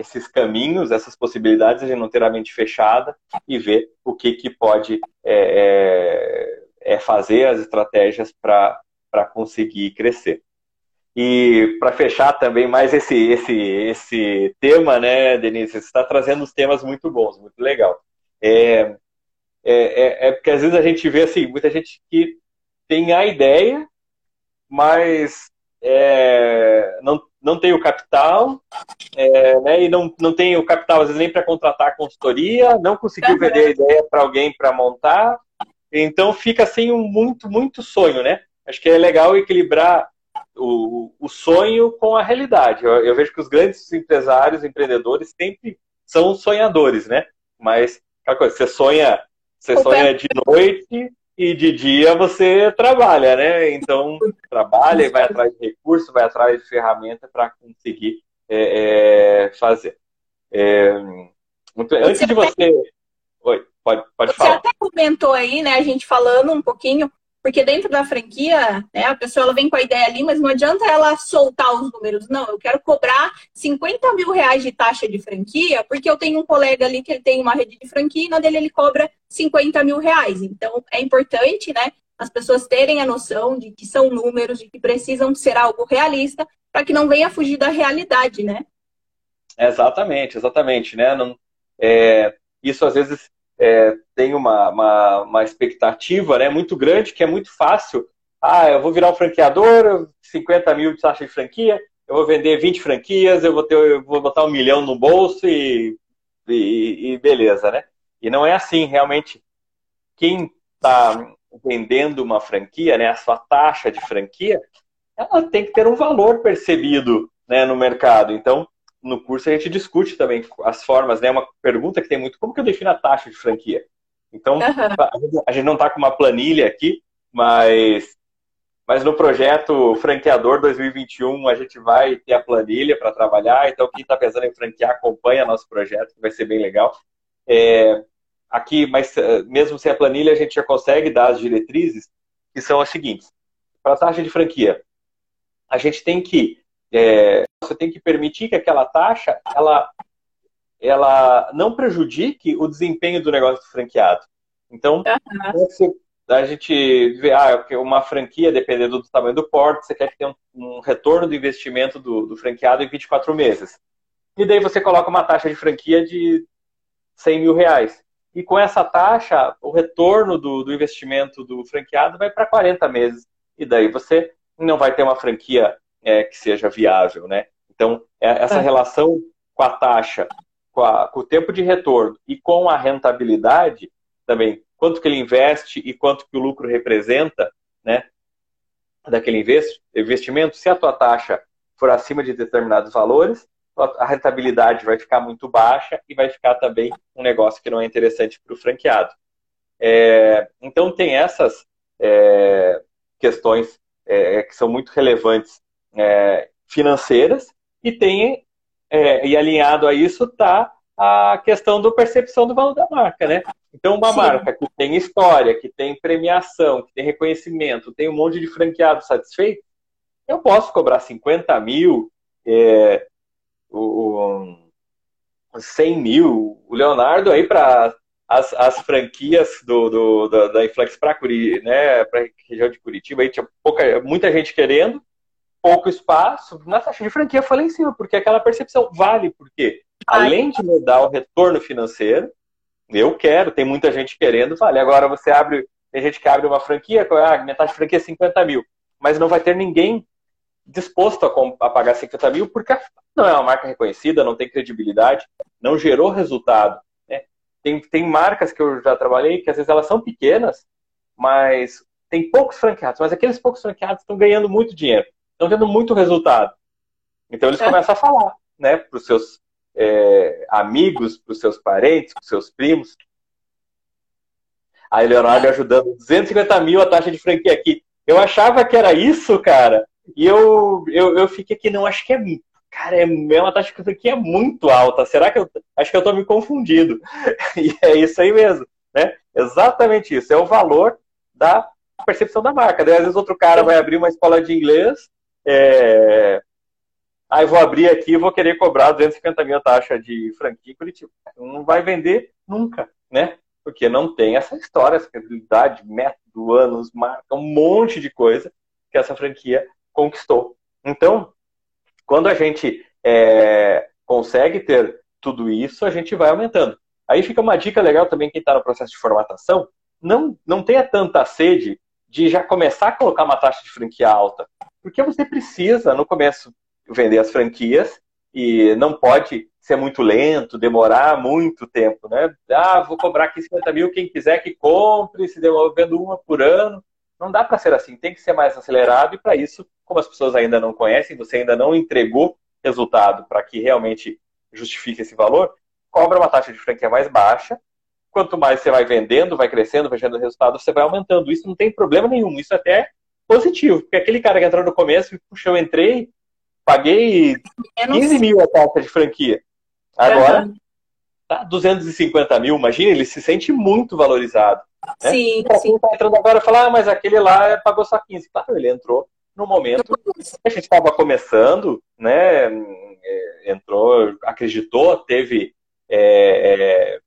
esses caminhos, essas possibilidades, a gente não ter a mente fechada e ver o que, que pode é, é, é fazer as estratégias para conseguir crescer. E para fechar também mais esse, esse, esse tema, né, Denise? Você está trazendo uns temas muito bons, muito legal. É, é, é, é, porque às vezes a gente vê assim, muita gente que tem a ideia, mas é, não, não tem o capital, é, né, e não, não tem o capital, às vezes, nem para contratar a consultoria, não conseguiu vender a ideia para alguém para montar, então fica assim um muito, muito sonho, né? Acho que é legal equilibrar o, o sonho com a realidade. Eu, eu vejo que os grandes empresários, empreendedores, sempre são sonhadores, né? Mas, aquela coisa, você sonha, você sonha de noite e de dia você trabalha, né? Então, trabalha e vai atrás de recursos, vai atrás de ferramenta para conseguir é, é, fazer. É, muito... Antes de você. Oi, pode, pode você falar. Você até comentou aí, né, a gente falando um pouquinho porque dentro da franquia, né, a pessoa ela vem com a ideia ali, mas não adianta ela soltar os números. Não, eu quero cobrar 50 mil reais de taxa de franquia, porque eu tenho um colega ali que ele tem uma rede de franquia e na dele ele cobra 50 mil reais. Então, é importante, né, as pessoas terem a noção de que são números, de que precisam ser algo realista, para que não venha fugir da realidade, né? Exatamente, exatamente, né? Não, é, isso às vezes é, tem uma, uma, uma, expectativa né, muito grande, que é muito fácil. Ah, eu vou virar um franqueador, 50 mil de taxa de franquia, eu vou vender 20 franquias, eu vou, ter, eu vou botar um milhão no bolso e, e, e beleza, né? E não é assim, realmente. Quem está vendendo uma franquia, né, a sua taxa de franquia, ela tem que ter um valor percebido né, no mercado. Então, no curso a gente discute também as formas, né? Uma pergunta que tem muito, como que eu defino a taxa de franquia? Então, uhum. a gente não está com uma planilha aqui, mas, mas no projeto Franqueador 2021 a gente vai ter a planilha para trabalhar. Então, quem está pensando em franquear, acompanha nosso projeto, que vai ser bem legal. É, aqui, mas eh, mesmo sem a planilha, a gente já consegue dar as diretrizes, que são as seguintes. Para a taxa de franquia, a gente tem que é, você tem que permitir que aquela taxa ela, ela não prejudique o desempenho do negócio do franqueado. Então, uhum. a gente vê ah, uma franquia, dependendo do tamanho do porte, você quer que tenha um, um retorno do investimento do, do franqueado em 24 meses. e daí você coloca uma taxa de franquia de 100 mil reais. E com essa taxa, o retorno do, do investimento do franqueado vai para 40 meses. E daí você não vai ter uma franquia é, que seja viável, né? Então, é, essa é. relação com a taxa, com, a, com, o tempo de retorno e com a rentabilidade também, quanto que ele investe e quanto que o lucro representa, né? Daquele investimento, se a tua taxa for acima de determinados valores, a rentabilidade vai ficar muito baixa e vai ficar também um negócio que não é interessante para o franqueado. É, então, tem essas é, questões é, que são muito relevantes é, financeiras e tem é, e alinhado a isso está a questão da percepção do valor da marca, né? Então, uma Sim. marca que tem história, que tem premiação, que tem reconhecimento, tem um monte de franqueado satisfeito, eu posso cobrar 50 mil, é, o, o 100 mil, o Leonardo aí para as, as franquias do, do da, da Inflex para né, a região de Curitiba, aí tinha pouca, muita gente querendo, pouco espaço, na taxa de franquia foi lá em cima, porque aquela percepção vale, porque além de me dar o retorno financeiro, eu quero, tem muita gente querendo, vale. Agora você abre, tem gente que abre uma franquia, ah, minha taxa de franquia é 50 mil, mas não vai ter ninguém disposto a, a pagar 50 mil porque não é uma marca reconhecida, não tem credibilidade, não gerou resultado. Né? Tem, tem marcas que eu já trabalhei que às vezes elas são pequenas, mas tem poucos franqueados, mas aqueles poucos franqueados estão ganhando muito dinheiro, estão tendo muito resultado. Então eles é. começam a falar né, para os seus é, amigos, para os seus parentes, para os seus primos. A Leonardo ajudando 250 mil a taxa de franquia aqui. Eu achava que era isso, cara. E eu, eu, eu fiquei aqui, não, acho que é. Cara, é, é uma taxa que é muito alta. Será que eu. Acho que eu estou me confundindo. E é isso aí mesmo. Né? Exatamente isso. É o valor da percepção da marca. Daí, às vezes, outro cara vai abrir uma escola de inglês. É... Aí vou abrir aqui e vou querer cobrar 250 mil taxa de franquia em Curitiba. Não vai vender nunca, né? Porque não tem essa história, essa credibilidade, método, anos, marca, um monte de coisa que essa franquia conquistou. Então, quando a gente é, consegue ter tudo isso, a gente vai aumentando. Aí fica uma dica legal também, quem está no processo de formatação, não, não tenha tanta sede de já começar a colocar uma taxa de franquia alta. Porque você precisa, no começo, vender as franquias e não pode ser muito lento, demorar muito tempo, né? Ah, vou cobrar aqui 50 mil, quem quiser que compre, se devolvendo uma por ano. Não dá para ser assim, tem que ser mais acelerado e para isso, como as pessoas ainda não conhecem, você ainda não entregou resultado para que realmente justifique esse valor, cobra uma taxa de franquia mais baixa. Quanto mais você vai vendendo, vai crescendo, vai gerando resultado, você vai aumentando. Isso não tem problema nenhum, isso até é positivo, porque aquele cara que entrou no começo, puxa, eu entrei, paguei 15 mil a taxa de franquia. Agora, uhum. tá 250 mil, imagina, ele se sente muito valorizado. Né? Sim, pra sim. tá entrando agora, falar, ah, mas aquele lá pagou só 15. Claro, ele entrou no momento a gente estava começando, né? É, entrou, acreditou, teve, é, é,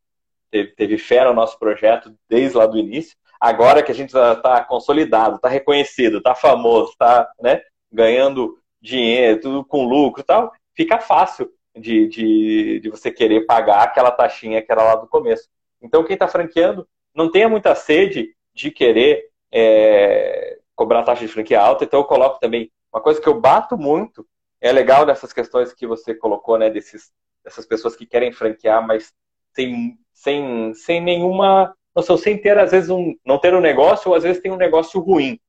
teve, teve fé no nosso projeto desde lá do início. Agora que a gente está consolidado, está reconhecido, está famoso, está né, ganhando dinheiro, tudo com lucro e tal, fica fácil de, de, de você querer pagar aquela taxinha que era lá do começo. Então, quem está franqueando não tenha muita sede de querer é, cobrar taxa de franquia alta, então eu coloco também uma coisa que eu bato muito, é legal dessas questões que você colocou, né, desses, dessas pessoas que querem franquear, mas sem, sem, sem nenhuma noção, sem ter, às vezes, um, não ter um negócio, ou às vezes tem um negócio ruim.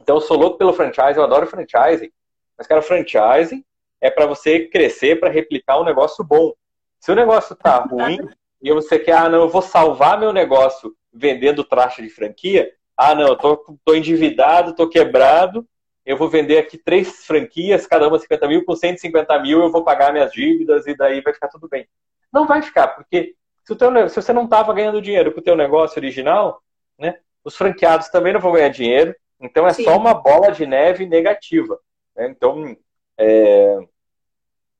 Então eu sou louco pelo franchise, eu adoro franchising, mas, cara, franchising é para você crescer, para replicar um negócio bom. Se o negócio tá ruim, e você quer, ah, não, eu vou salvar meu negócio vendendo taxa de franquia, ah, não, eu tô, tô endividado, tô quebrado, eu vou vender aqui três franquias, cada uma 50 mil, com 150 mil eu vou pagar minhas dívidas e daí vai ficar tudo bem. Não vai ficar, porque se, teu, se você não estava ganhando dinheiro com o teu negócio original, né, os franqueados também não vão ganhar dinheiro, então é Sim. só uma bola de neve negativa. Né? Então, é,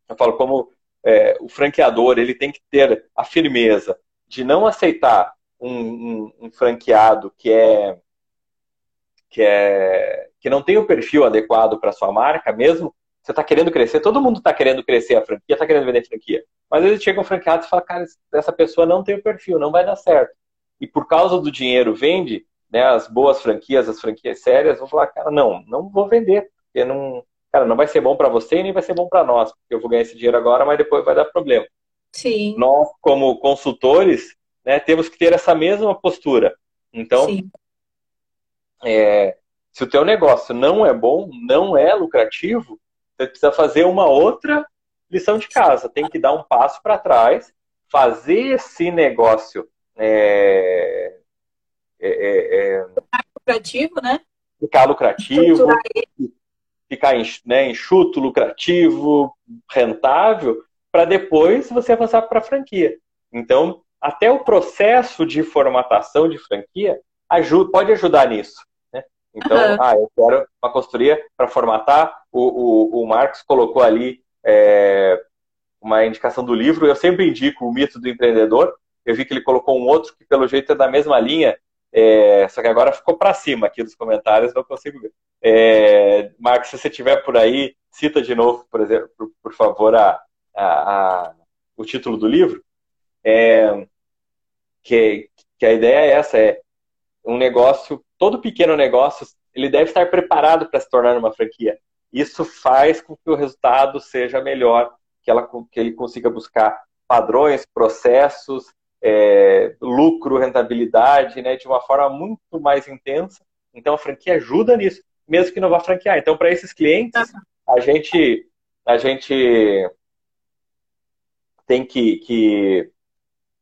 eu falo como é, o franqueador ele tem que ter a firmeza de não aceitar um, um, um, franqueado que é que é que não tem o perfil adequado para sua marca, mesmo você está querendo crescer, todo mundo está querendo crescer a franquia, está querendo vender franquia. Mas às vezes chega um franqueado e fala, cara, essa pessoa não tem o perfil, não vai dar certo. E por causa do dinheiro vende, né, as boas franquias, as franquias sérias, vão falar, cara, não, não vou vender, porque não, cara, não vai ser bom para você e nem vai ser bom para nós, porque eu vou ganhar esse dinheiro agora, mas depois vai dar problema. Sim. Nós, como consultores, né, temos que ter essa mesma postura. Então, é, se o teu negócio não é bom, não é lucrativo, você precisa fazer uma outra lição de casa. Tem que dar um passo para trás, fazer esse negócio é, é, é, é lucrativo, né? Ficar lucrativo, ficar né, enxuto, lucrativo, rentável, para depois você avançar para a franquia. Então, até o processo de formatação de franquia ajuda, pode ajudar nisso. Então, uhum. ah, eu quero uma consultoria para formatar. O, o, o Marcos colocou ali é, uma indicação do livro. Eu sempre indico o mito do empreendedor. Eu vi que ele colocou um outro que, pelo jeito, é da mesma linha, é, só que agora ficou para cima aqui dos comentários, não consigo ver. É, Marcos, se você tiver por aí, cita de novo, por exemplo, por, por favor, a, a, a, o título do livro. É, que, que a ideia é essa, é um negócio, todo pequeno negócio, ele deve estar preparado para se tornar uma franquia. Isso faz com que o resultado seja melhor, que, ela, que ele consiga buscar padrões, processos, é, lucro, rentabilidade, né, de uma forma muito mais intensa. Então a franquia ajuda nisso, mesmo que não vá franquear. Então para esses clientes a gente a gente tem que, que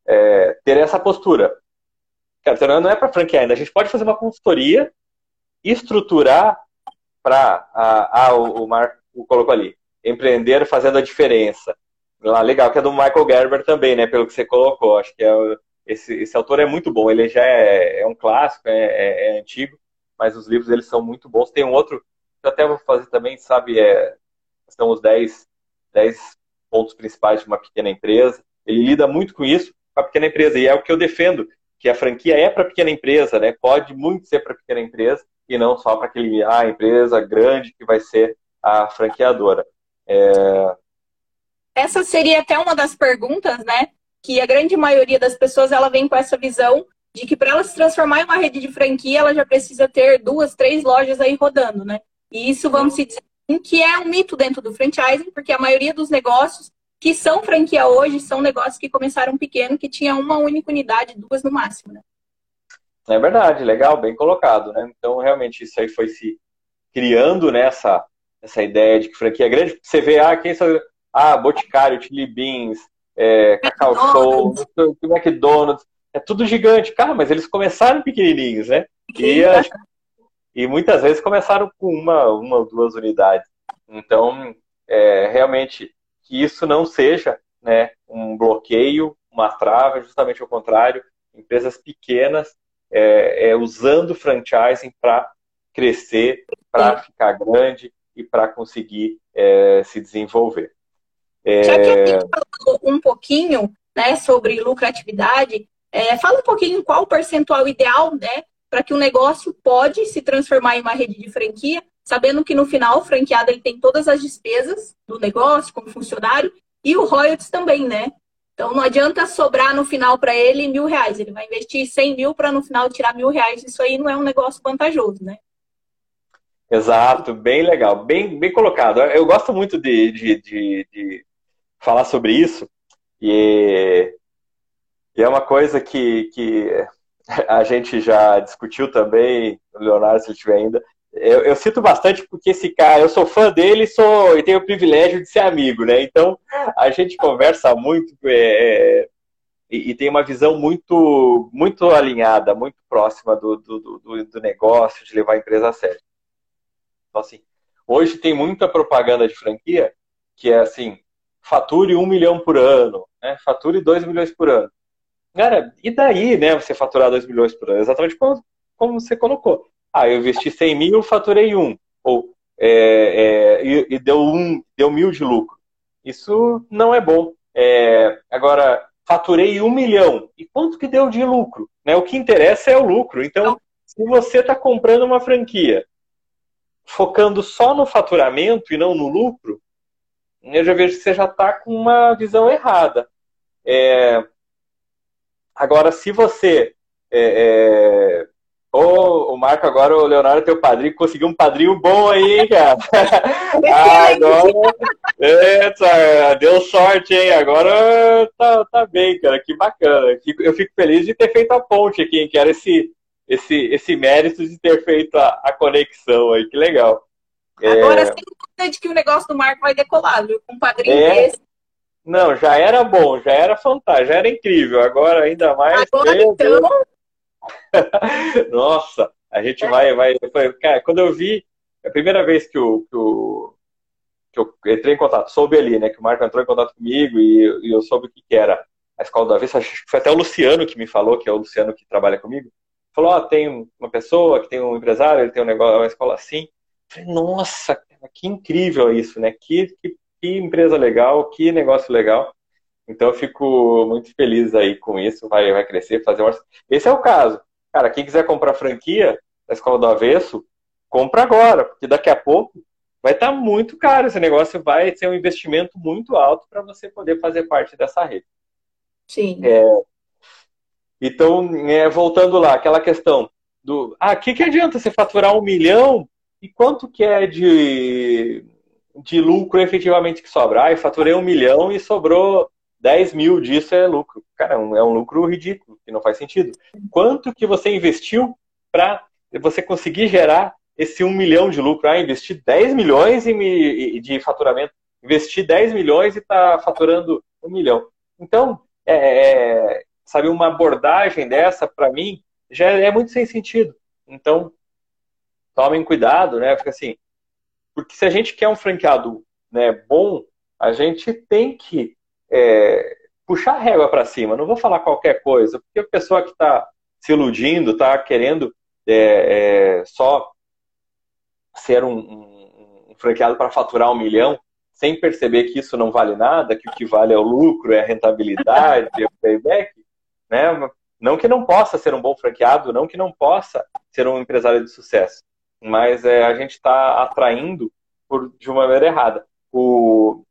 é, ter essa postura. Cara, não é para franquear ainda. A gente pode fazer uma consultoria, estruturar para a, o, o Marco colocou ali, empreender fazendo a diferença. Lá, legal, que é do Michael Gerber também, né? Pelo que você colocou. Acho que é, esse, esse autor é muito bom. Ele já é, é um clássico, é, é, é, antigo, mas os livros eles são muito bons. Tem um outro que eu até vou fazer também, sabe? É, são os 10, 10 pontos principais de uma pequena empresa. Ele lida muito com isso, com a pequena empresa. E é o que eu defendo, que a franquia é para pequena empresa, né? Pode muito ser para pequena empresa e não só para aquele a ah, empresa grande que vai ser a franqueadora. É, essa seria até uma das perguntas, né? Que a grande maioria das pessoas ela vem com essa visão de que para ela se transformar em uma rede de franquia, ela já precisa ter duas, três lojas aí rodando, né? E isso, vamos se dizer, que é um mito dentro do franchising, porque a maioria dos negócios que são franquia hoje são negócios que começaram pequeno, que tinha uma única unidade, duas no máximo, né? É verdade, legal, bem colocado, né? Então, realmente, isso aí foi se criando nessa né, essa ideia de que franquia é grande. Você vê, ah, quem são ah, Boticário, Chili Beans, é, Cacau Show, McDonald's, é tudo gigante. Cara, mas eles começaram pequenininhos, né? E, e muitas vezes começaram com uma, uma ou duas unidades. Então, é, realmente, que isso não seja né, um bloqueio, uma trava, justamente ao contrário, empresas pequenas é, é, usando franchising para crescer, para ficar grande e para conseguir é, se desenvolver. É... Já que a gente falou um pouquinho né, sobre lucratividade, é, fala um pouquinho qual o percentual ideal né, para que o negócio pode se transformar em uma rede de franquia, sabendo que no final o franqueado ele tem todas as despesas do negócio, como funcionário, e o royalties também, né? Então não adianta sobrar no final para ele mil reais. Ele vai investir 100 mil para no final tirar mil reais. Isso aí não é um negócio vantajoso, né? Exato, bem legal, bem, bem colocado. Eu gosto muito de, de, de, de falar sobre isso. E, e, é uma coisa que, que a gente já discutiu também, o Leonardo, se ele tiver ainda. Eu, eu, bastante porque esse cara, eu sou fã dele sou, e tenho o privilégio de ser amigo, né? Então a gente conversa muito é, e, e, tem uma visão muito, muito alinhada, muito próxima do, do, do, do negócio, de levar a empresa a sério. Então, assim, hoje tem muita propaganda de franquia que é assim, fature um milhão por ano, né? fature dois milhões por ano. Cara, e daí, né, você faturar dois milhões por ano? Exatamente como, como você colocou. Ah, eu investi 100 mil, faturei um. Ou, é, é, e, e, deu um, deu mil de lucro. Isso não é bom. É, agora, faturei um milhão. E quanto que deu de lucro? Né? O que interessa é o lucro. Então, se você está comprando uma franquia, focando só no faturamento e não no lucro, eu já vejo que você já está com uma visão errada. É... Agora, se você é, é, Ô, o Marco agora, o Leonardo, teu padrinho, conseguiu um padrinho bom aí, hein, cara? agora. Eita, deu sorte, hein? Agora tá, tá bem, cara, que bacana. Eu fico feliz de ter feito a ponte aqui, hein? Que era esse, esse, esse mérito de ter feito a, a conexão aí, que legal. Agora, é... sem dúvida de que o negócio do Marco vai decolar, viu? Com um padrinho é... desse. Não, já era bom, já era fantástico, já era incrível. Agora, ainda mais. Agora, então. Nossa, a gente vai, vai. Cara, quando eu vi, a primeira vez que, o, que, o, que eu entrei em contato, soube ali, né? Que o Marco entrou em contato comigo e, e eu soube o que, que era a escola do avesso. Acho que foi até o Luciano que me falou, que é o Luciano que trabalha comigo. Falou: Ó, tem uma pessoa que tem um empresário, ele tem um negócio, uma escola assim. Eu falei: Nossa, que incrível isso, né? Que, que, que empresa legal, que negócio legal. Então eu fico muito feliz aí com isso, vai, vai crescer, fazer um... Esse é o caso. Cara, quem quiser comprar franquia da Escola do Avesso, compra agora, porque daqui a pouco vai estar tá muito caro esse negócio, vai ser um investimento muito alto para você poder fazer parte dessa rede. Sim. É... Então, é, voltando lá, aquela questão do, ah, o que, que adianta você faturar um milhão e quanto que é de, de lucro efetivamente que sobra? Ah, eu faturei um milhão e sobrou 10 mil disso é lucro. Cara, é, é um lucro ridículo, que não faz sentido. Quanto que você investiu para você conseguir gerar esse 1 milhão de lucro? Ah, investir 10 milhões de faturamento. Investir 10 milhões e está faturando 1 milhão. Então, é, é, sabe, uma abordagem dessa, para mim, já é muito sem sentido. Então, tomem cuidado, né? Fica assim, porque se a gente quer um franqueado né, bom, a gente tem que é, puxar a régua para cima. Não vou falar qualquer coisa, porque a pessoa que está se iludindo, está querendo é, é, só ser um, um, um franqueado para faturar um milhão, sem perceber que isso não vale nada, que o que vale é o lucro, é a rentabilidade, é o payback, né? Não que não possa ser um bom franqueado, não que não possa ser um empresário de sucesso, mas é, a gente está atraindo por, de uma maneira errada. O,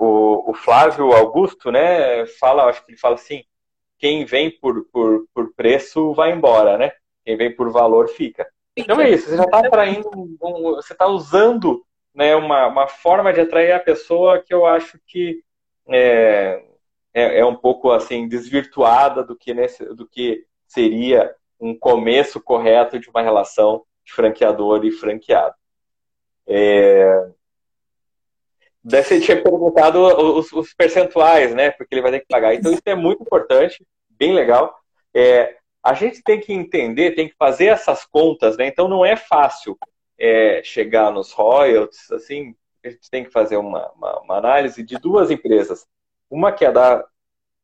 o, o, Flávio Augusto, né, fala, acho que ele fala assim, quem vem por, por, por preço vai embora, né? Quem vem por valor fica. Então é isso, você já está atraindo, um, você está usando né, uma, uma forma de atrair a pessoa que eu acho que é, é, é, um pouco assim desvirtuada do que, nesse, do que seria um começo correto de uma relação de franqueador e franqueado. É, Deve ser tinha perguntado os, os, percentuais, né? Porque ele vai ter que pagar. Então isso é muito importante, bem legal. É, a gente tem que entender, tem que fazer essas contas, né? Então não é fácil é, chegar nos royalties, assim, a gente tem que fazer uma, uma, uma, análise de duas empresas. Uma que é da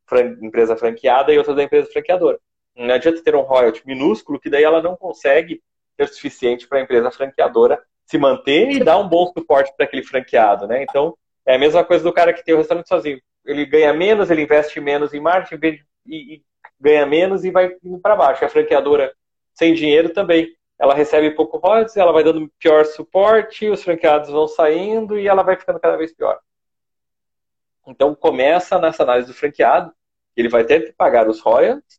fran empresa franqueada e outra da empresa franqueadora. Não adianta ter um royalty minúsculo, que daí ela não consegue ter o suficiente para a empresa franqueadora se manter e dar um bom suporte para aquele franqueado, né? Então, é a mesma coisa do cara que tem o restaurante sozinho. Ele ganha menos, ele investe menos em marketing e, e ganha menos e vai indo para baixo. A franqueadora sem dinheiro também. Ela recebe pouco royalties, ela vai dando pior suporte, os franqueados vão saindo e ela vai ficando cada vez pior. Então, começa nessa análise do franqueado, ele vai ter que pagar os royalties,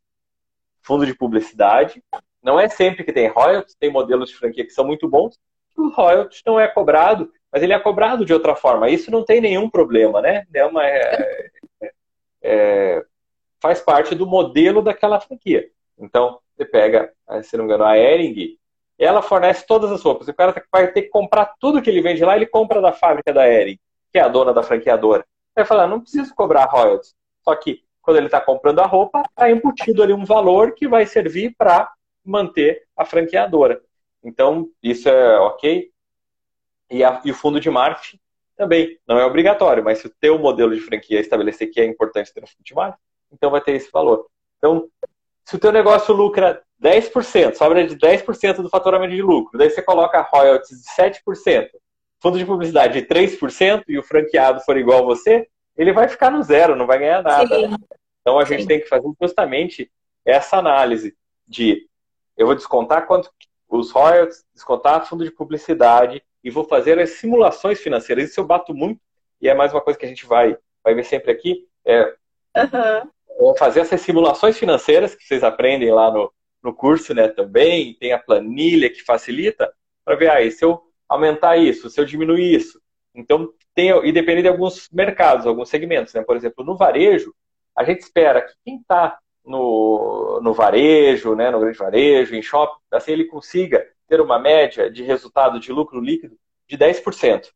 fundo de publicidade. Não é sempre que tem royalties, tem modelos de franquia que são muito bons, o royalties não é cobrado, mas ele é cobrado de outra forma. Isso não tem nenhum problema, né? É uma, é, é, é faz parte do modelo daquela franquia. Então, você pega, se não me engano, a Ering, ela fornece todas as roupas. O cara vai ter que comprar tudo que ele vende lá, ele compra da fábrica da Ering, que é a dona da franqueadora. Vai falar, não preciso cobrar royalties. Só que quando ele está comprando a roupa, está embutido ali um valor que vai servir para manter a franqueadora. Então, isso é ok. E, a, e o fundo de marketing também não é obrigatório, mas se o teu modelo de franquia estabelecer que é importante ter um fundo de marketing, então vai ter esse valor. Então, se o teu negócio lucra 10%, sobra de 10% do faturamento de lucro, daí você coloca royalties de 7%, fundo de publicidade de 3% e o franqueado for igual a você, ele vai ficar no zero, não vai ganhar nada. Né? Então a gente Sim. tem que fazer justamente essa análise de eu vou descontar quanto os royalties, descontar fundo de publicidade e vou fazer as simulações financeiras. Isso eu bato muito, e é mais uma coisa que a gente vai, vai ver sempre aqui. É, uhum. Vou fazer essas simulações financeiras que vocês aprendem lá no, no curso né, também, tem a planilha que facilita, para ver, aí, ah, se eu aumentar isso, se eu diminuir isso. Então, tem, e depende de alguns mercados, alguns segmentos. Né? Por exemplo, no varejo, a gente espera que quem está no, no varejo, né, no grande varejo, em shopping, assim ele consiga ter uma média de resultado de lucro líquido de 10%.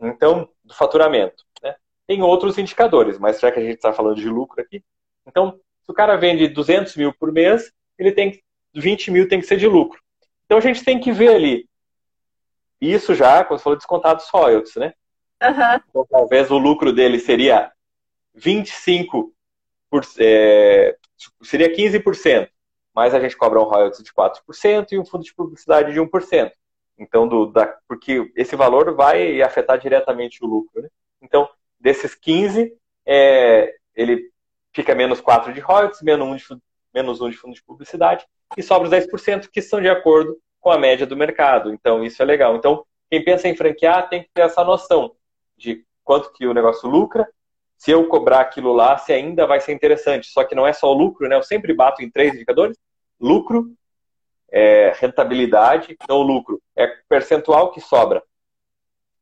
Então, do faturamento. Né? Tem outros indicadores, mas já que a gente está falando de lucro aqui, então, se o cara vende 200 mil por mês, ele tem 20 mil tem que ser de lucro. Então, a gente tem que ver ali. Isso já, quando você falou descontados royalties, né? Uhum. Então, talvez o lucro dele seria 25 por, é, seria 15%, mas a gente cobra um royalties de 4% e um fundo de publicidade de 1%. Então, do, da, porque esse valor vai afetar diretamente o lucro. Né? Então, desses 15, é, ele fica menos 4 de royalties, menos 1 de, menos 1 de fundo de publicidade, e sobra os 10% que são de acordo com a média do mercado. Então, isso é legal. Então, quem pensa em franquear tem que ter essa noção de quanto que o negócio lucra se eu cobrar aquilo lá, se ainda vai ser interessante. Só que não é só o lucro, né? Eu sempre bato em três indicadores: lucro, é, rentabilidade. Então, o lucro é percentual que sobra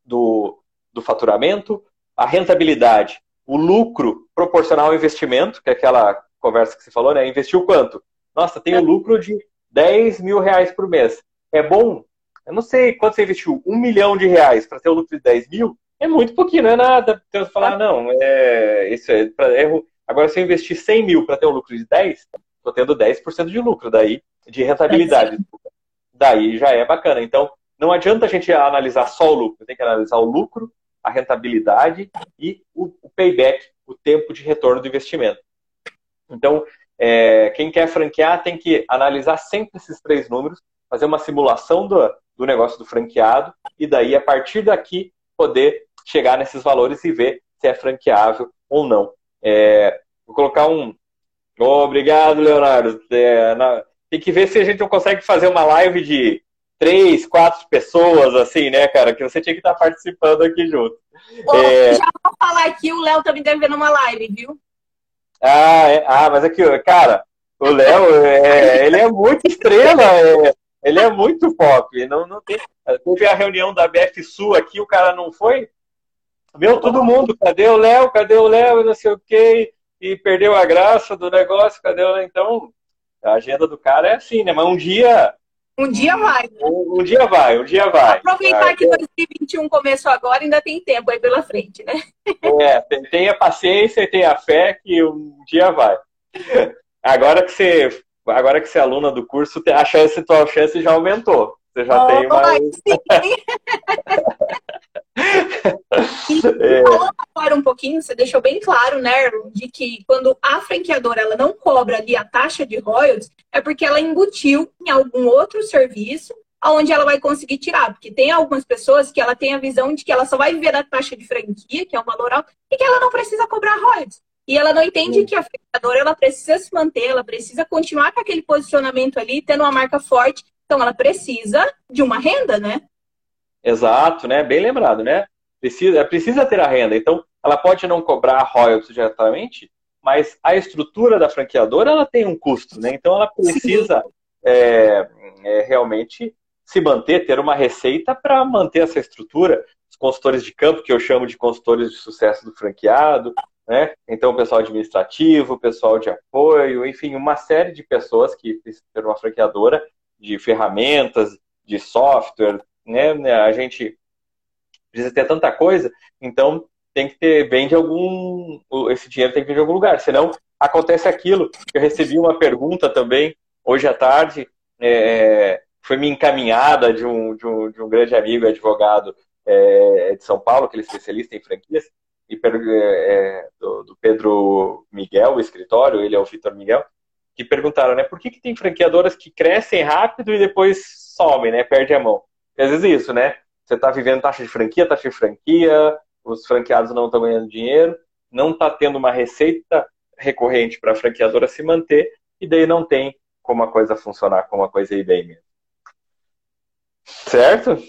do, do faturamento, a rentabilidade, o lucro proporcional ao investimento, que é aquela conversa que você falou, né? Investiu quanto? Nossa, tem o lucro de 10 mil reais por mês. É bom? Eu não sei quanto você investiu. Um milhão de reais para ter o lucro de 10 mil? É muito pouquinho, não é nada. Então, você falar, não, é, isso é para erro. Agora, se eu investir 100 mil para ter um lucro de 10, estou tendo 10% de lucro daí, de rentabilidade. Daí já é bacana. Então, não adianta a gente analisar só o lucro, tem que analisar o lucro, a rentabilidade e o, o payback, o tempo de retorno do investimento. Então, é, quem quer franquear tem que analisar sempre esses três números, fazer uma simulação do, do negócio do franqueado e daí, a partir daqui, poder chegar nesses valores e ver se é franqueável ou não. É, vou colocar um. Oh, obrigado, Leonardo. É, na... Tem que ver se a gente não consegue fazer uma live de três, quatro pessoas, assim, né, cara? Que você tinha que estar participando aqui junto. Oh, é... Já vou falar aqui, o Léo também deve ver numa live, viu? Ah, é... ah mas aqui, cara, o Léo, é... ele é muito estrela, é... ele é muito pop. Não, não tem... Teve a reunião da BF Sul aqui, o cara não foi? Meu, todo mundo, cadê o Léo? Cadê o Léo? Não sei o quê. E perdeu a graça do negócio, cadê o Léo? Então, a agenda do cara é assim, né? Mas um dia. Um dia vai. Né? Um, um, dia vai, um dia vai. Aproveitar ah, que 2021 começou agora, ainda tem tempo aí pela frente, né? É, tenha paciência e tenha fé que um dia vai. Agora que você, agora que você é aluna do curso, a chance, tua chance já aumentou. Você já oh, tem mais. e é. falando agora um pouquinho, você deixou bem claro, né, de que quando a franqueadora ela não cobra ali a taxa de royalties, é porque ela embutiu em algum outro serviço aonde ela vai conseguir tirar, porque tem algumas pessoas que ela tem a visão de que ela só vai viver da taxa de franquia, que é o valor alto, e que ela não precisa cobrar royalties. E ela não entende que a franqueadora ela precisa se manter, ela precisa continuar com aquele posicionamento ali, tendo uma marca forte então ela precisa de uma renda, né? Exato, né? Bem lembrado, né? Precisa, precisa ter a renda. Então, ela pode não cobrar royalties diretamente, mas a estrutura da franqueadora ela tem um custo, né? Então ela precisa é, é, realmente se manter, ter uma receita para manter essa estrutura. Os consultores de campo, que eu chamo de consultores de sucesso do franqueado, né? Então, o pessoal administrativo, o pessoal de apoio, enfim, uma série de pessoas que precisam ter uma franqueadora de ferramentas, de software, né? A gente precisa ter tanta coisa, então tem que ter, vem de algum, esse dinheiro tem que vir de algum lugar, senão acontece aquilo. Eu recebi uma pergunta também hoje à tarde, é, foi me encaminhada de um, de um, de um grande amigo, advogado é, de São Paulo, que ele é especialista em franquias, e é, do, do Pedro Miguel, o escritório, ele é o Vitor Miguel, que perguntaram, né? Por que, que tem franqueadoras que crescem rápido e depois somem, né? Perde a mão. E às vezes é isso, né? Você está vivendo taxa de franquia, taxa de franquia, os franqueados não estão ganhando dinheiro, não está tendo uma receita recorrente para a franqueadora se manter, e daí não tem como a coisa funcionar, como a coisa ir bem mesmo. Certo?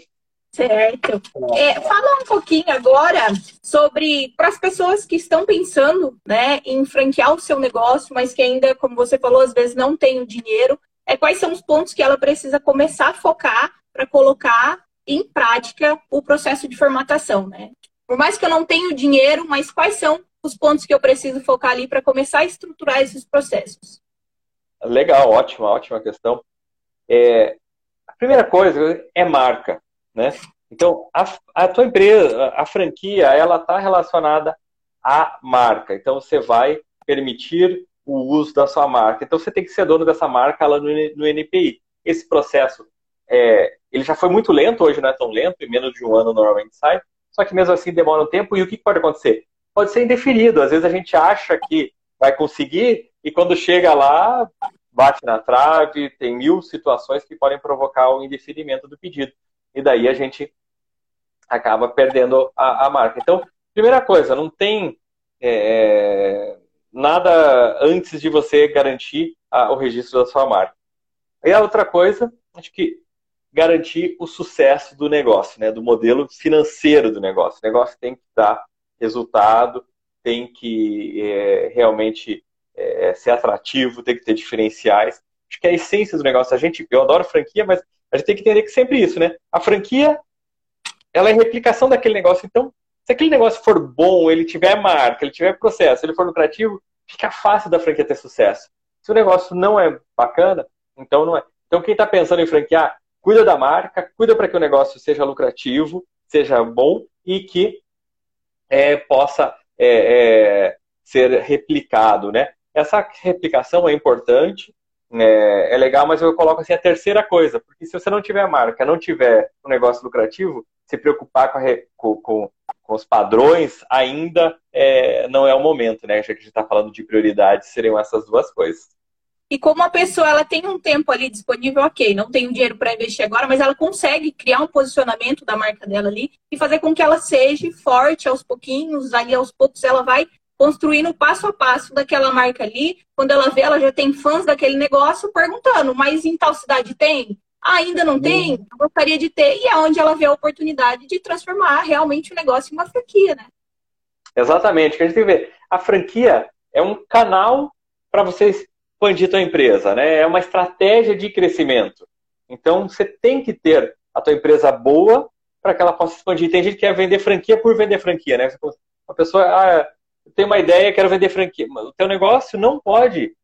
Certo. É, fala um pouquinho agora sobre para as pessoas que estão pensando né, em franquear o seu negócio, mas que ainda, como você falou, às vezes não tem o dinheiro. É, quais são os pontos que ela precisa começar a focar para colocar em prática o processo de formatação, né? Por mais que eu não tenha dinheiro, mas quais são os pontos que eu preciso focar ali para começar a estruturar esses processos? Legal, ótima, ótima questão. É, a primeira coisa é marca né? Então, a, a tua empresa, a franquia, ela está relacionada à marca. Então, você vai permitir o uso da sua marca. Então, você tem que ser dono dessa marca lá no, no NPI. Esse processo, é, ele já foi muito lento, hoje não é tão lento, em menos de um ano normalmente sai, só que mesmo assim demora um tempo. E o que pode acontecer? Pode ser indefinido. Às vezes a gente acha que vai conseguir e quando chega lá, bate na trave, tem mil situações que podem provocar o indeferimento do pedido e daí a gente acaba perdendo a, a marca. Então, primeira coisa, não tem é, nada antes de você garantir a, o registro da sua marca. E a outra coisa, acho que garantir o sucesso do negócio, né, do modelo financeiro do negócio. O negócio tem que dar resultado, tem que é, realmente é, ser atrativo, tem que ter diferenciais. Acho que é a essência do negócio. A gente, eu adoro franquia, mas a gente tem que entender que sempre isso, né? A franquia, ela é replicação daquele negócio. Então, se aquele negócio for bom, ele tiver marca, ele tiver processo, ele for lucrativo, fica fácil da franquia ter sucesso. Se o negócio não é bacana, então não é. Então, quem está pensando em franquear, cuida da marca, cuida para que o negócio seja lucrativo, seja bom e que é, possa é, é, ser replicado, né? Essa replicação é importante, é, é, legal, mas eu coloco assim a terceira coisa, porque se você não tiver marca, não tiver um negócio lucrativo, se preocupar com, a, com, com, com os padrões ainda é, não é o momento, né? Já que a gente está falando de prioridades, seriam essas duas coisas. E como a pessoa ela tem um tempo ali disponível, ok, não tem dinheiro para investir agora, mas ela consegue criar um posicionamento da marca dela ali e fazer com que ela seja forte aos pouquinhos, ali aos poucos ela vai construindo passo a passo daquela marca ali. Quando ela vê, ela já tem fãs daquele negócio perguntando, mas em tal cidade tem? Ah, ainda não tem? Eu gostaria de ter. E é onde ela vê a oportunidade de transformar realmente o negócio em uma franquia, né? Exatamente. Que a gente tem que ver. A franquia é um canal para você expandir tua empresa, né? É uma estratégia de crescimento. Então, você tem que ter a tua empresa boa para que ela possa expandir. Tem gente que quer vender franquia por vender franquia, né? A pessoa, ah, tenho uma ideia, quero vender franquia. O teu negócio não pode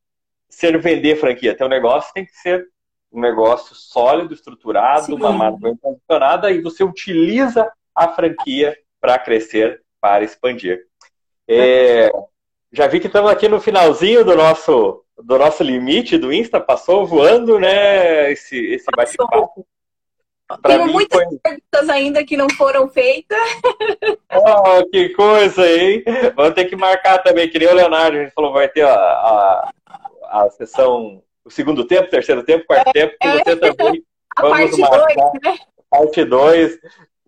ser vender franquia. Teu negócio tem que ser um negócio sólido, estruturado, Sim. uma marca bem posicionada e você utiliza a franquia para crescer, para expandir. É, já vi que estamos aqui no finalzinho do nosso do nosso limite do Insta, passou voando, né? Esse, esse bate-papo. Tem muitas foi... perguntas ainda que não foram feitas. Oh, que coisa, hein? Vamos ter que marcar também, que nem o Leonardo, a gente falou, vai ter a, a, a sessão, o segundo tempo, terceiro tempo, quarto é, tempo, que é. você também. A vamos parte marcar, dois, né? Parte 2.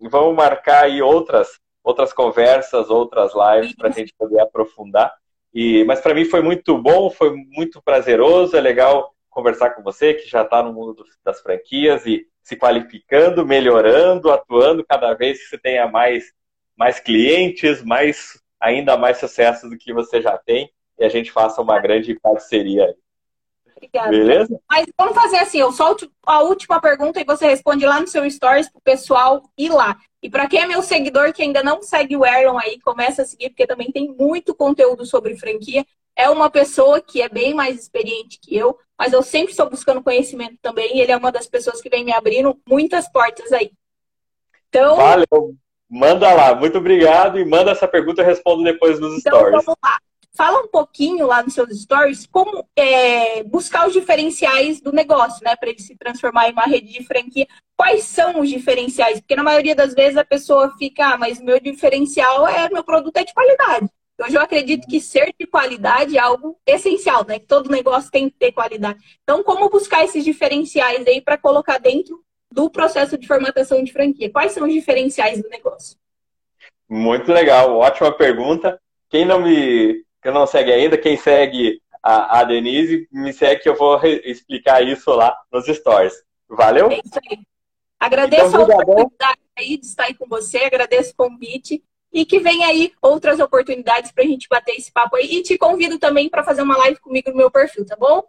Vamos marcar aí outras, outras conversas, outras lives para a gente poder aprofundar. E, mas para mim foi muito bom, foi muito prazeroso, é legal conversar com você que já está no mundo das franquias e se qualificando, melhorando, atuando cada vez que você tenha mais, mais clientes, mais ainda mais sucesso do que você já tem e a gente faça uma grande parceria. Obrigada. Beleza? Mas vamos fazer assim, eu solto a última pergunta e você responde lá no seu stories pro pessoal ir lá. E para quem é meu seguidor que ainda não segue o Erlon aí, começa a seguir, porque também tem muito conteúdo sobre franquia. É uma pessoa que é bem mais experiente que eu, mas eu sempre estou buscando conhecimento também, e ele é uma das pessoas que vem me abrindo muitas portas aí. Então. Valeu, manda lá, muito obrigado, e manda essa pergunta, eu respondo depois nos então, stories. Vamos lá. Fala um pouquinho lá nos seus stories como é, buscar os diferenciais do negócio, né? Para ele se transformar em uma rede de franquia. Quais são os diferenciais? Porque na maioria das vezes a pessoa fica, ah, mas meu diferencial é meu produto é de qualidade. Hoje eu acredito que ser de qualidade é algo essencial, né? Que todo negócio tem que ter qualidade. Então, como buscar esses diferenciais aí para colocar dentro do processo de formatação de franquia? Quais são os diferenciais do negócio? Muito legal, ótima pergunta. Quem não me quem não segue ainda, quem segue a, a Denise, me segue que eu vou explicar isso lá nos stories. Valeu? É isso aí. Agradeço então, a oportunidade aí de estar aí com você, agradeço o convite e que venha aí outras oportunidades para a gente bater esse papo aí. E te convido também para fazer uma live comigo no meu perfil, tá bom?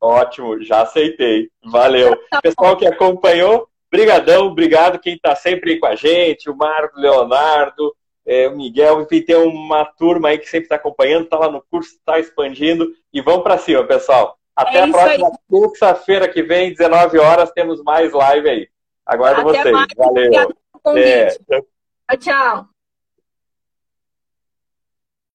Ótimo, já aceitei. Valeu. Tá Pessoal que acompanhou, brigadão, obrigado quem está sempre aí com a gente, o Marco, o Leonardo, é, o Miguel, enfim, tem uma turma aí que sempre está acompanhando, está lá no curso, está expandindo e vamos para cima, pessoal. Até é a próxima terça-feira que vem, 19 horas, temos mais live aí. Aguardo Até vocês. Mais. Valeu. É. Tchau, tchau.